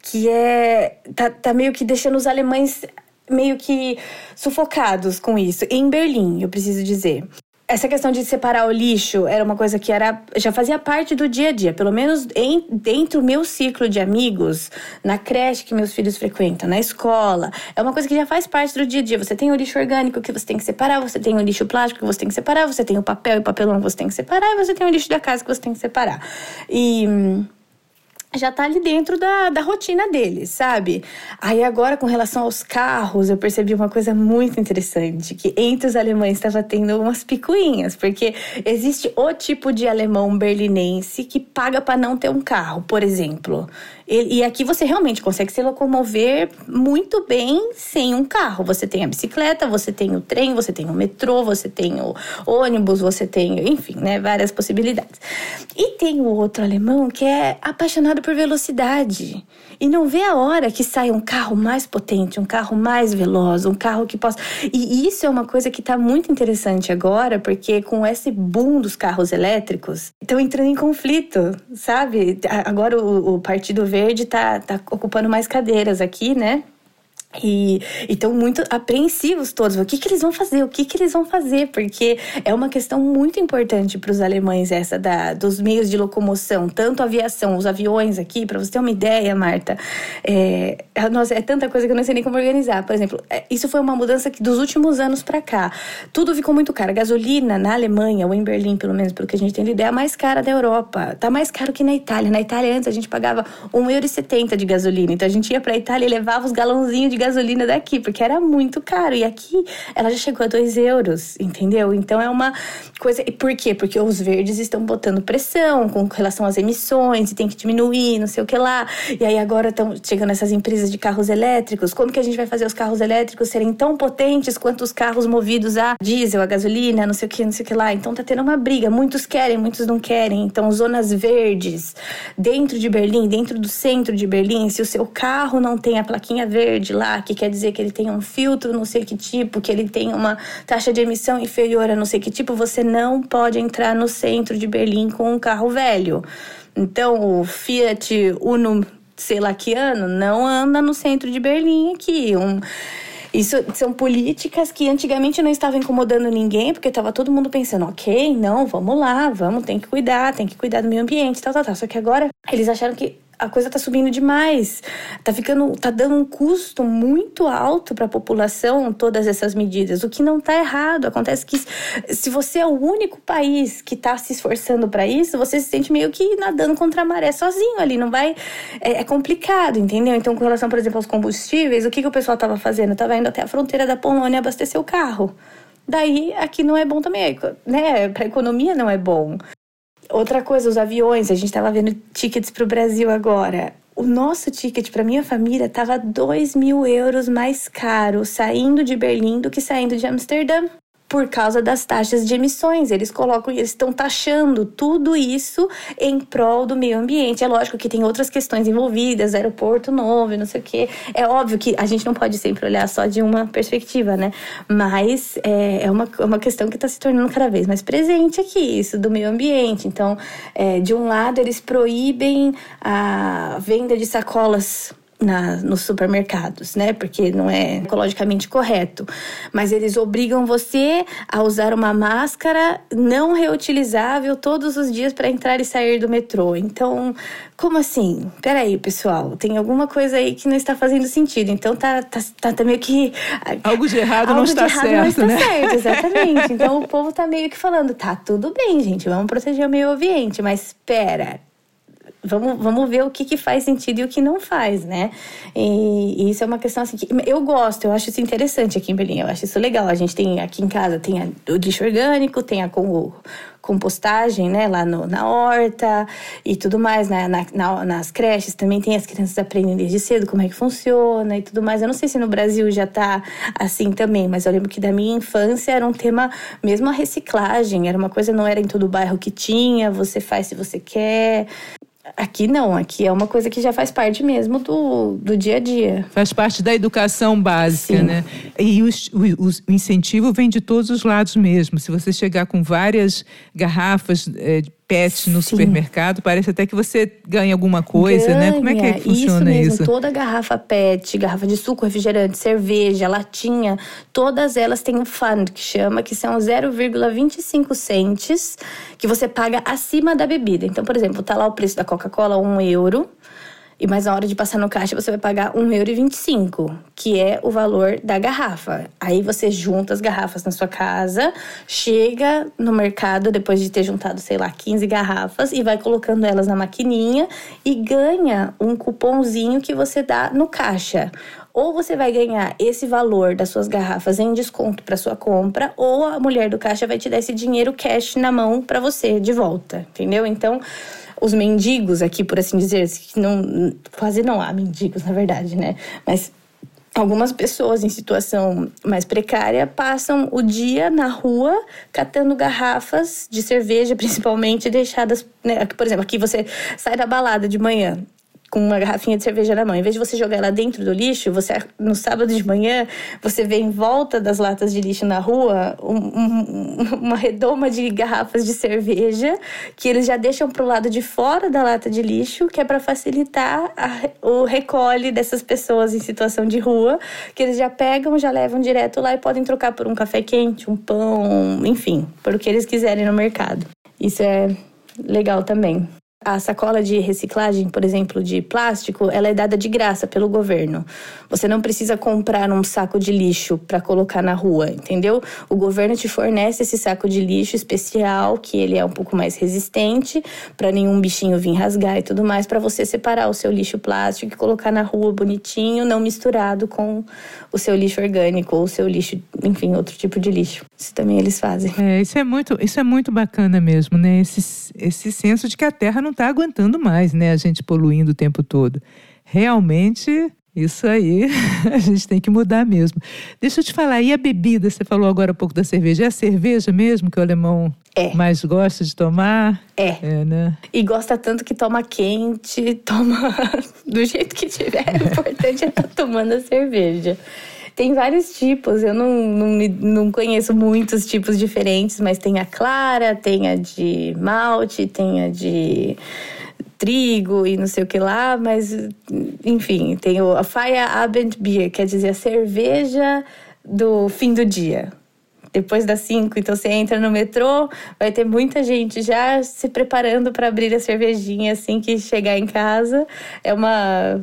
que é. Tá, tá meio que deixando os alemães meio que sufocados com isso. Em Berlim, eu preciso dizer essa questão de separar o lixo era uma coisa que era já fazia parte do dia a dia, pelo menos em, dentro do meu ciclo de amigos, na creche que meus filhos frequentam, na escola. É uma coisa que já faz parte do dia a dia. Você tem o lixo orgânico que você tem que separar, você tem o lixo plástico que você tem que separar, você tem o papel e papelão que você tem que separar, e você tem o lixo da casa que você tem que separar. E já tá ali dentro da, da rotina deles, sabe? Aí agora, com relação aos carros, eu percebi uma coisa muito interessante, que entre os alemães estava tendo umas picuinhas, porque existe o tipo de alemão berlinense que paga para não ter um carro, por exemplo. E, aqui você realmente consegue se locomover muito bem sem um carro. Você tem a bicicleta, você tem o trem, você tem o metrô, você tem o ônibus, você tem, enfim, né, várias possibilidades. E tem o outro alemão que é apaixonado por velocidade e não vê a hora que sai um carro mais potente, um carro mais veloz, um carro que possa. E isso é uma coisa que está muito interessante agora, porque com esse boom dos carros elétricos, estão entrando em conflito, sabe? Agora o, o Partido Verde está tá ocupando mais cadeiras aqui, né? E estão muito apreensivos todos. O que, que eles vão fazer? O que, que eles vão fazer? Porque é uma questão muito importante para os alemães essa da, dos meios de locomoção, tanto aviação, os aviões aqui, para você ter uma ideia, Marta. É, nossa, é tanta coisa que eu não sei nem como organizar. Por exemplo, é, isso foi uma mudança que dos últimos anos para cá. Tudo ficou muito caro. Gasolina na Alemanha, ou em Berlim, pelo menos, pelo que a gente tem ideia, é a mais cara da Europa. Tá mais caro que na Itália. Na Itália, antes, a gente pagava 1,70€ de gasolina. Então a gente ia para a Itália e levava os galãozinhos de gasolina daqui, porque era muito caro. E aqui ela já chegou a 2 euros, entendeu? Então é uma coisa. E por quê? Porque os verdes estão botando pressão com relação às emissões e tem que diminuir, não sei o que lá. E aí agora estão chegando essas empresas de carros elétricos. Como que a gente vai fazer os carros elétricos serem tão potentes quanto os carros movidos a diesel, a gasolina, não sei o que, não sei o que lá? Então tá tendo uma briga. Muitos querem, muitos não querem. Então, zonas verdes dentro de Berlim, dentro do centro de Berlim, se o seu carro não tem a plaquinha verde lá, que quer dizer que ele tem um filtro não sei que tipo, que ele tem uma taxa de emissão inferior a não sei que tipo, você não pode entrar no centro de Berlim com um carro velho. Então, o Fiat Uno, sei lá que ano, não anda no centro de Berlim aqui. Um, isso são políticas que antigamente não estavam incomodando ninguém, porque estava todo mundo pensando, ok, não, vamos lá, vamos, tem que cuidar, tem que cuidar do meio ambiente, tal, tal, tal. Só que agora eles acharam que a coisa tá subindo demais. Tá ficando, tá dando um custo muito alto para a população todas essas medidas, o que não tá errado. Acontece que se você é o único país que tá se esforçando para isso, você se sente meio que nadando contra a maré sozinho ali, não vai é, é, complicado, entendeu? Então, com relação, por exemplo, aos combustíveis, o que que o pessoal tava fazendo? Tava indo até a fronteira da Polônia abastecer o carro. Daí aqui não é bom também, né? Para economia não é bom. Outra coisa, os aviões, a gente estava vendo tickets para o Brasil agora. O nosso ticket para minha família estava 2 mil euros mais caro saindo de Berlim do que saindo de Amsterdã por causa das taxas de emissões. Eles colocam, eles estão taxando tudo isso em prol do meio ambiente. É lógico que tem outras questões envolvidas, aeroporto novo, não sei o quê. É óbvio que a gente não pode sempre olhar só de uma perspectiva, né? Mas é, é uma, é uma questão que está se tornando cada vez mais presente aqui, isso do meio ambiente. Então, é, de um lado, eles proíbem a venda de sacolas na, nos supermercados, né? Porque não é ecologicamente correto. Mas eles obrigam você a usar uma máscara não reutilizável todos os dias para entrar e sair do metrô. Então, como assim? Peraí, pessoal, tem alguma coisa aí que não está fazendo sentido. Então tá, tá, tá, tá meio que. <laughs> Algo de errado algo não está errado certo. Não está né? certo, exatamente. <laughs> Então o povo tá meio que falando: tá tudo bem, gente, vamos proteger o meio ambiente, mas espera vamos, vamos ver o que, que faz sentido e o que não faz, né? E, e, isso é uma questão assim que eu gosto, eu acho isso interessante aqui em Berlim, eu acho isso legal. A gente tem aqui em casa tem o lixo orgânico, tem a com, compostagem, né, lá no, na horta e tudo mais, né? Na, na, nas creches também tem as crianças aprendem desde cedo como é que funciona e tudo mais. Eu não sei se no Brasil já tá assim também, mas eu lembro que da minha infância era um tema, mesmo a reciclagem, era uma coisa, não era em todo bairro que tinha, você faz se você quer. Aqui não, aqui é uma coisa que já faz parte mesmo do, do dia a dia. Faz parte da educação básica, Sim. né? E o, o, o, incentivo vem de todos os lados mesmo. Se você chegar com várias garrafas é, PET no Sim. supermercado, parece até que você ganha alguma coisa, ganha. né? Como é que, é que funciona isso? Mesmo. isso? Toda garrafa PET, garrafa de suco, refrigerante, cerveja, latinha, todas elas têm um fund que chama, que são 0,25 centes que você paga acima da bebida. Então, por exemplo, tá lá o preço da Coca-Cola, um euro. E mais na hora de passar no caixa, você vai pagar R$1,25, que é o valor da garrafa. Aí você junta as garrafas na sua casa, chega no mercado depois de ter juntado, sei lá, 15 garrafas e vai colocando elas na maquininha e ganha um cupomzinho que você dá no caixa. Ou você vai ganhar esse valor das suas garrafas em desconto para sua compra, ou a mulher do caixa vai te dar esse dinheiro cash na mão para você de volta, entendeu? Então, os mendigos aqui, por assim dizer, que não quase não há mendigos, na verdade, né? Mas algumas pessoas em situação mais precária passam o dia na rua catando garrafas de cerveja, <laughs> principalmente deixadas, né? Por exemplo, aqui você sai da balada de manhã, com uma garrafinha de cerveja na mão. Em vez de você jogar ela dentro do lixo, você no sábado de manhã você vê em volta das latas de lixo na rua um, um, uma redoma de garrafas de cerveja que eles já deixam pro lado de fora da lata de lixo, que é para facilitar a, o recolhe dessas pessoas em situação de rua, que eles já pegam, já levam direto lá e podem trocar por um café quente, um pão, enfim, por o que eles quiserem no mercado. Isso é legal também. A sacola de reciclagem, por exemplo, de plástico, ela é dada de graça pelo governo. Você não precisa comprar um saco de lixo para colocar na rua, entendeu? O governo te fornece esse saco de lixo especial, que ele é um pouco mais resistente, para nenhum bichinho vir rasgar e tudo mais, para você separar o seu lixo plástico e colocar na rua bonitinho, não misturado com o seu lixo orgânico ou o seu lixo, enfim, outro tipo de lixo. Isso também eles fazem. É, isso é muito, isso é muito bacana mesmo, né? Esse, esse senso de que a Terra não está aguentando mais, né? A gente poluindo o tempo todo. Realmente, isso aí <laughs> a gente tem que mudar mesmo. Deixa eu te falar, e a bebida? Você falou agora um pouco da cerveja. É a cerveja mesmo que o alemão é. mais gosta de tomar? É. é né? E gosta tanto que toma quente, <laughs> toma do jeito que tiver. O importante é estar tá tomando a cerveja. Tem vários tipos, eu não, não, não conheço muitos tipos diferentes, mas tem a clara, tem a de malte, tem a de trigo e não sei o que lá, mas enfim, tem o, a Feierabendbier, quer dizer a cerveja do fim do dia depois das 5, então você entra no metrô, vai ter muita gente já se preparando para abrir a cervejinha assim que chegar em casa. É uma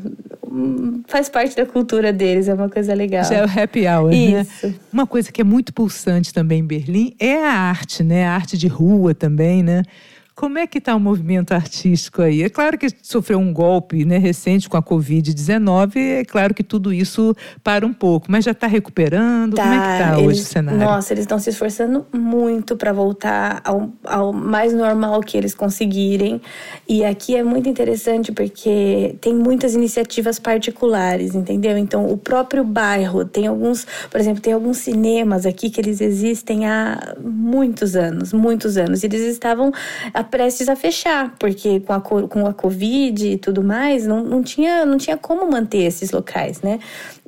faz parte da cultura deles, é uma coisa legal. Já é o happy hour, né? Isso. né? Uma coisa que é muito pulsante também em Berlim é a arte, né? A arte de rua também, né? Como é que está o movimento artístico aí? É claro que sofreu um golpe né, recente com a Covid-19, é claro que tudo isso para um pouco, mas já está recuperando? Tá, Como é que está hoje o cenário? Nossa, eles estão se esforçando muito para voltar ao, ao mais normal que eles conseguirem. E aqui é muito interessante porque tem muitas iniciativas particulares, entendeu? Então, o próprio bairro tem alguns, por exemplo, tem alguns cinemas aqui que eles existem há muitos anos, muitos anos. Eles estavam prestes a fechar, porque com a, com a Covid e tudo mais, não, não, tinha, não tinha como manter esses locais, né?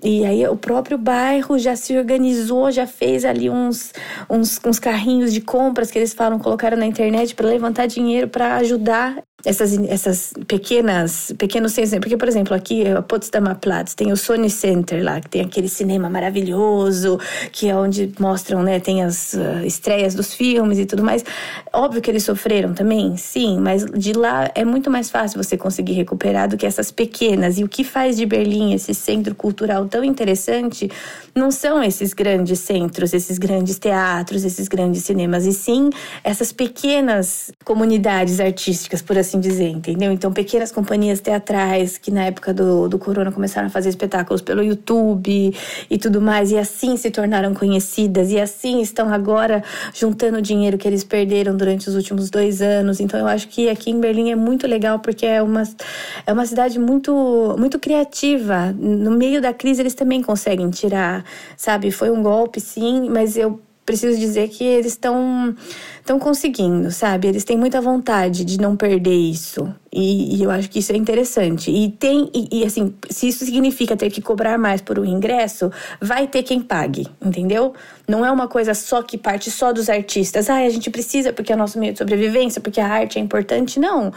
E aí o próprio bairro já se organizou, já fez ali uns, uns, uns carrinhos de compras que eles falam, colocaram na internet para levantar dinheiro para ajudar essas, essas pequenas, pequenos centros. Né? Porque, por exemplo, aqui a Potsdamer Platz tem o Sony Center lá, que tem aquele cinema maravilhoso, que é onde mostram, né, tem as uh, estreias dos filmes e tudo mais. Óbvio que eles sofreram também, sim, mas de lá é muito mais fácil você conseguir recuperar do que essas pequenas. E o que faz de Berlim esse centro cultural tão interessante não são esses grandes centros, esses grandes teatros, esses grandes cinemas, e sim essas pequenas comunidades artísticas, por assim dizer, entendeu? Então, pequenas companhias teatrais que na época do, do corona começaram a fazer espetáculos pelo YouTube e tudo mais, e assim se tornaram conhecidas, e assim estão agora juntando o dinheiro que eles perderam durante os últimos dois anos. Então, eu acho que aqui em Berlim é muito legal porque é uma, é uma cidade muito, muito criativa. No meio da crise, eles também conseguem tirar sabe? Foi um golpe, sim, mas eu preciso dizer que eles estão estão conseguindo, sabe? Eles têm muita vontade de não perder isso. E, e eu acho que isso é interessante. E tem, e, e, assim, se isso significa ter que cobrar mais por um ingresso, vai ter quem pague, entendeu? Não é uma coisa só que parte só dos artistas. Ah, a gente precisa porque é nosso meio de sobrevivência, porque a arte é importante. Não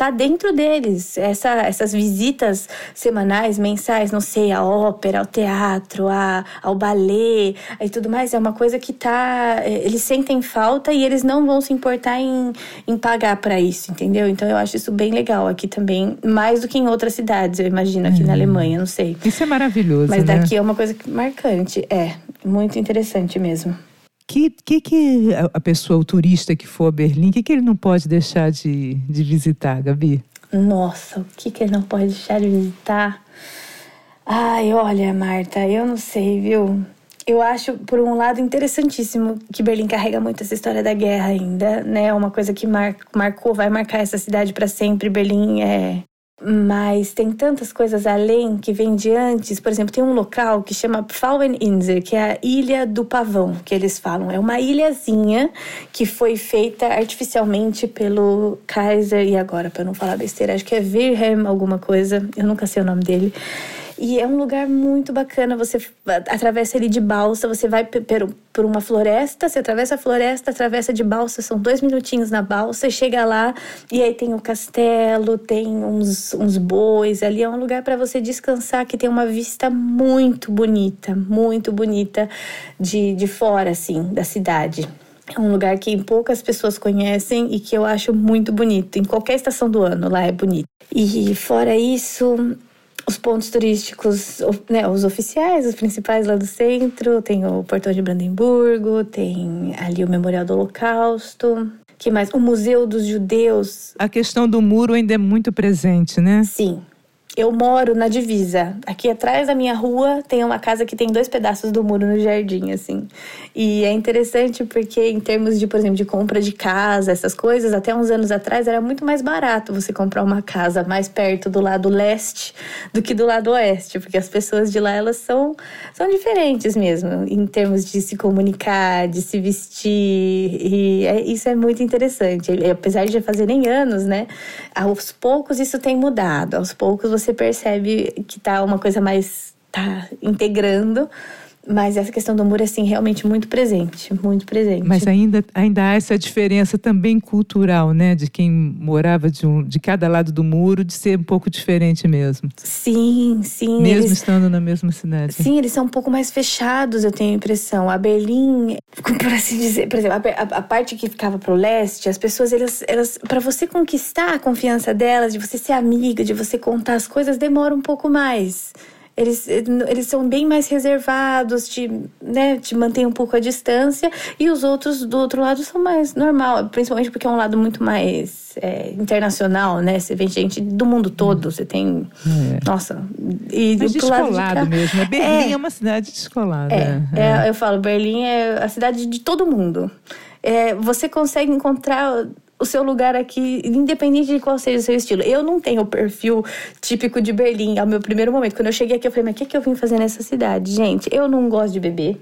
tá dentro deles. Essa, essas visitas semanais, mensais, não sei, a ópera, ao teatro, a, ao balé e tudo mais, é uma coisa que tá. É, eles sentem falta e eles não vão se importar em, em pagar para isso, entendeu? Então eu acho isso bem legal aqui também, mais do que em outras cidades, eu imagino, aqui na uhum. Alemanha, não sei. Isso é maravilhoso. Mas né? daqui é uma coisa marcante, é, muito interessante mesmo que, que, que a pessoa, o turista que for a Berlim, o que, que ele não pode deixar de, de visitar, Gabi? Nossa, o que, que ele não pode deixar de visitar? Ai, olha, Marta, eu não sei, viu? Eu acho, por um lado, interessantíssimo que Berlim carrega muito essa história da guerra ainda, né? Uma coisa que mar, marcou, vai marcar essa cidade para sempre. Berlim é mas tem tantas coisas além que vem de antes. Por exemplo, tem um local que chama Pfaueninsel, que é a Ilha do Pavão, que eles falam. É uma ilhazinha que foi feita artificialmente pelo Kaiser, e agora, para não falar besteira, acho que é Wilhelm alguma coisa, eu nunca sei o nome dele. E é um lugar muito bacana. Você atravessa ali de balsa, você vai por uma floresta, você atravessa a floresta, atravessa de balsa, são dois minutinhos na balsa, e chega lá e aí tem o castelo, tem uns, uns bois. Ali é um lugar para você descansar que tem uma vista muito bonita, muito bonita de, de fora, assim, da cidade. É um lugar que poucas pessoas conhecem e que eu acho muito bonito. Em qualquer estação do ano lá é bonito. E fora isso, os pontos turísticos, né, os oficiais, os principais lá do centro, tem o Portão de Brandemburgo, tem ali o Memorial do Holocausto, que mais? O Museu dos Judeus. A questão do muro ainda é muito presente, né? Sim, eu moro na divisa. Aqui atrás da minha rua tem uma casa que tem dois pedaços do muro no jardim, assim. E é interessante porque, em termos de, por exemplo, de compra de casa, essas coisas, até uns anos atrás era muito mais barato você comprar uma casa mais perto do lado leste do que do lado oeste, porque as pessoas de lá elas são, são diferentes mesmo, em termos de se comunicar, de se vestir. E é, isso é muito interessante. E, apesar de já fazerem anos, né? Aos poucos isso tem mudado. Aos poucos percebe que tá uma coisa mais. tá integrando. Mas essa questão do muro, assim, realmente muito presente, muito presente. Mas ainda, ainda há essa diferença também cultural, né? De quem morava de, um, de cada lado do muro, de ser um pouco diferente mesmo. Sim, sim. Mesmo eles, estando na mesma cidade. Sim, eles são um pouco mais fechados, eu tenho a impressão. A Berlim, <laughs> por assim dizer, por exemplo, a, a, a parte que ficava pro leste, as pessoas, elas, elas para você conquistar a confiança delas, de você ser amiga, de você contar as coisas, demora um pouco mais eles, eles são bem mais reservados, te, né, te mantêm um pouco a distância, e os outros do outro lado são mais normal, principalmente porque é um lado muito mais é, internacional, né? Você vê gente do mundo todo, você tem. É. Nossa. E Mas descolado lado de mesmo. Berlim é, é uma cidade descolada. É, é, eu falo, Berlim é a cidade de todo mundo. É, você consegue encontrar o seu lugar aqui, independente de qual seja o seu estilo. Eu não tenho o perfil típico de Berlim ao meu primeiro momento. Quando eu cheguei aqui, eu falei, mas o que, que eu vim fazer nessa cidade? Gente, eu não gosto de beber.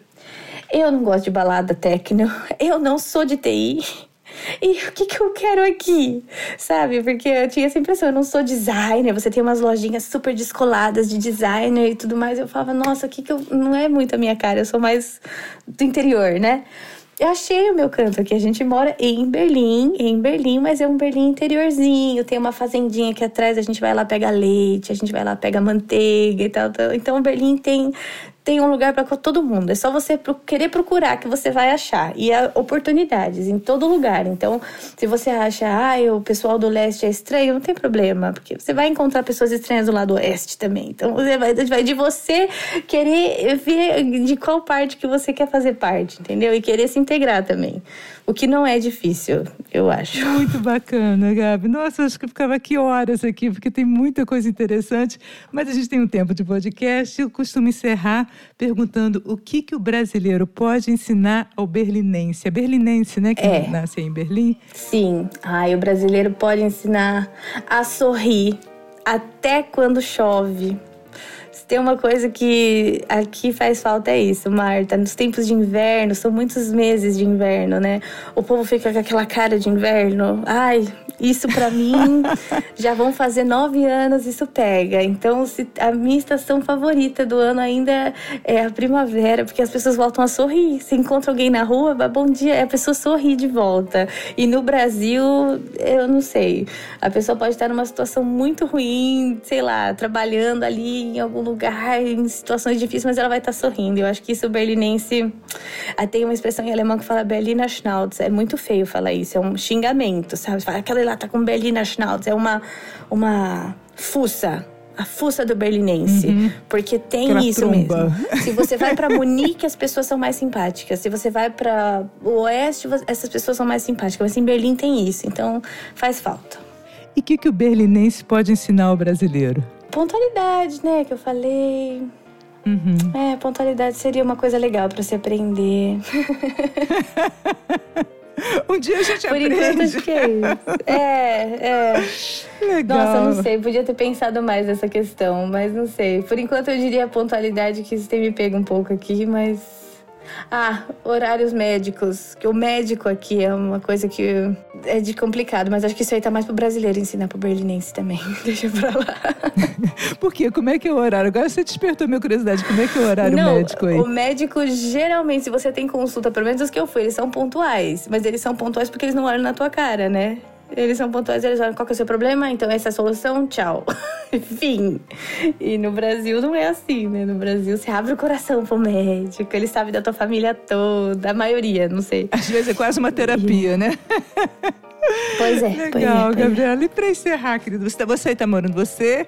Eu não gosto de balada techno. <laughs> Eu não sou de TI. <laughs> E o que, que eu quero aqui? Sabe? Porque eu tinha essa impressão, eu não sou designer, você tem umas lojinhas super descoladas de designer e tudo mais. Eu falava, nossa, o que, que eu. Não é muito a minha cara, eu sou mais do interior, né? Eu achei o meu canto aqui. A gente mora em Berlim, em Berlim, mas é um Berlim interiorzinho. Tem uma fazendinha aqui atrás, a gente vai lá pegar leite, a gente vai lá pegar manteiga e tal. tal. Então, Berlim tem tem um lugar para todo mundo. É só você querer procurar que você vai achar. E há oportunidades em todo lugar. Então, se você acha, ah, o pessoal do leste é estranho, não tem problema, porque você vai encontrar pessoas estranhas do lado oeste também. Então, você vai, vai de você querer ver de qual parte que você quer fazer parte, entendeu? E querer se integrar também. O que não é difícil, eu acho. Muito bacana, Gabi. Nossa, acho que eu ficava aqui horas aqui, porque tem muita coisa interessante. Mas a gente tem um tempo de podcast. Eu costumo encerrar perguntando o que, que o brasileiro pode ensinar ao berlinense. É berlinense, né? Que é. nasce em Berlim. Sim. Ai, o brasileiro pode ensinar a sorrir até quando chove tem uma coisa que aqui faz falta é isso, Marta. Nos tempos de inverno, são muitos meses de inverno, né? O povo fica com aquela cara de inverno. Ai, isso para mim <laughs> já vão fazer nove anos, isso pega. Então, se a minha estação favorita do ano ainda é a primavera, porque as pessoas voltam a sorrir. Se encontra alguém na rua, bom dia, a pessoa sorri de volta. E no Brasil, eu não sei. A pessoa pode estar numa situação muito ruim, sei lá, trabalhando ali em algum lugar em situações difíceis, mas ela vai estar sorrindo. Eu acho que isso o berlinense. Ah, tem uma expressão em alemão que fala Berliner Schnauz. É muito feio falar isso, é um xingamento, sabe? Fala, aquela lá tá com Berliner Schnauz. É uma, uma fuça a fuça do berlinense. Uhum. Porque tem Aquela isso tromba. mesmo. Se você vai para Munique, as pessoas são mais simpáticas. Se você vai para o oeste, essas pessoas são mais simpáticas. Mas em Berlim tem isso, então faz falta. E o que, que o berlinense pode ensinar ao brasileiro? Pontualidade, né? Que eu falei. Uhum. É, pontualidade seria uma coisa legal para se aprender. <laughs> <laughs> um dia a gente Por aprende. enquanto, acho que é isso. É, é. Legal. Nossa, não sei. Podia ter pensado mais nessa questão, mas não sei. Por enquanto, eu diria a pontualidade, que isso tem me pego um pouco aqui, mas... Ah, horários médicos. Que o médico aqui é uma coisa que é de complicado, mas acho que isso aí tá mais pro brasileiro ensinar pro berlinense também. <laughs> Deixa pra lá. <laughs> Por quê? Como é que é o horário? Agora você despertou minha curiosidade. Como é que é o horário Não, médico aí? O médico, geralmente, se você tem consulta, pelo menos os que eu fui, eles são pontuais. Mas eles são pontuais porque eles não olham na tua cara, né? Eles são pontuais, eles olham qual que é o seu problema, então essa é a solução, tchau. <laughs> Fim. E no Brasil não é assim, né? No Brasil você abre o coração pro médico, ele sabe da tua família toda, a maioria, não sei. Às vezes é quase uma terapia, né? <laughs> Pois é, Legal, pois é. Pois é. Gabriela. E para encerrar, querido, você, você tá morando, você,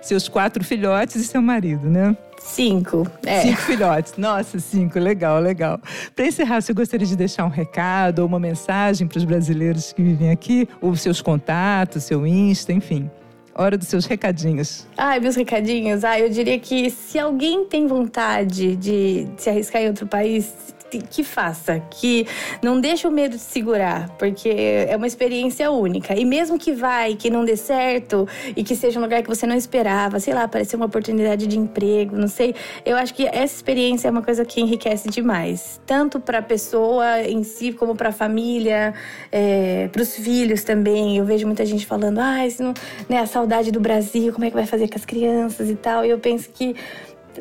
seus quatro filhotes e seu marido, né? Cinco. É. Cinco filhotes. Nossa, cinco. Legal, legal. Para encerrar, você gostaria de deixar um recado ou uma mensagem para os brasileiros que vivem aqui? Ou seus contatos, seu Insta, enfim. Hora dos seus recadinhos. Ai, meus recadinhos. Ah, eu diria que se alguém tem vontade de se arriscar em outro país, que faça, que não deixe o medo de segurar, porque é uma experiência única. E mesmo que vai, que não dê certo e que seja um lugar que você não esperava, sei lá, aparecer uma oportunidade de emprego, não sei. Eu acho que essa experiência é uma coisa que enriquece demais, tanto para a pessoa em si como para a família, é, para os filhos também. Eu vejo muita gente falando, ah, não, né, a saudade do Brasil, como é que vai fazer com as crianças e tal. E eu penso que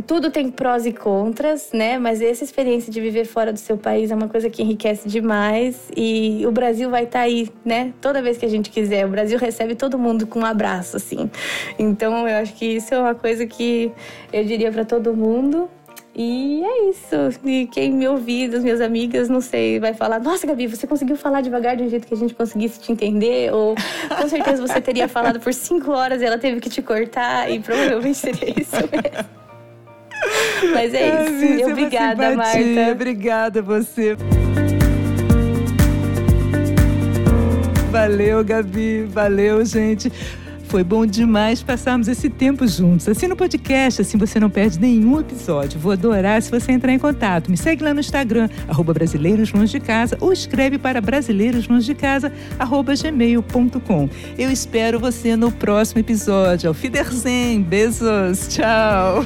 tudo tem prós e contras, né? Mas essa experiência de viver fora do seu país é uma coisa que enriquece demais e o Brasil vai estar tá aí, né? Toda vez que a gente quiser. O Brasil recebe todo mundo com um abraço, assim. Então eu acho que isso é uma coisa que eu diria para todo mundo. E é isso. E quem me ouvir, das minhas amigas, não sei, vai falar: Nossa, Gabi, você conseguiu falar devagar de um jeito que a gente conseguisse te entender? Ou com certeza você teria falado por cinco horas e ela teve que te cortar, e provavelmente seria isso mesmo. Mas é isso. Ai, Obrigada, Marta. Obrigada você. Valeu, Gabi. Valeu, gente. Foi bom demais passarmos esse tempo juntos. Assina o podcast, assim você não perde nenhum episódio. Vou adorar se você entrar em contato. Me segue lá no Instagram, arroba Brasileiros Longe de Casa, ou escreve para Brasileiros Longe de Casa, arroba gmail.com. Eu espero você no próximo episódio. Auf Wiedersehen. Beijos. Tchau.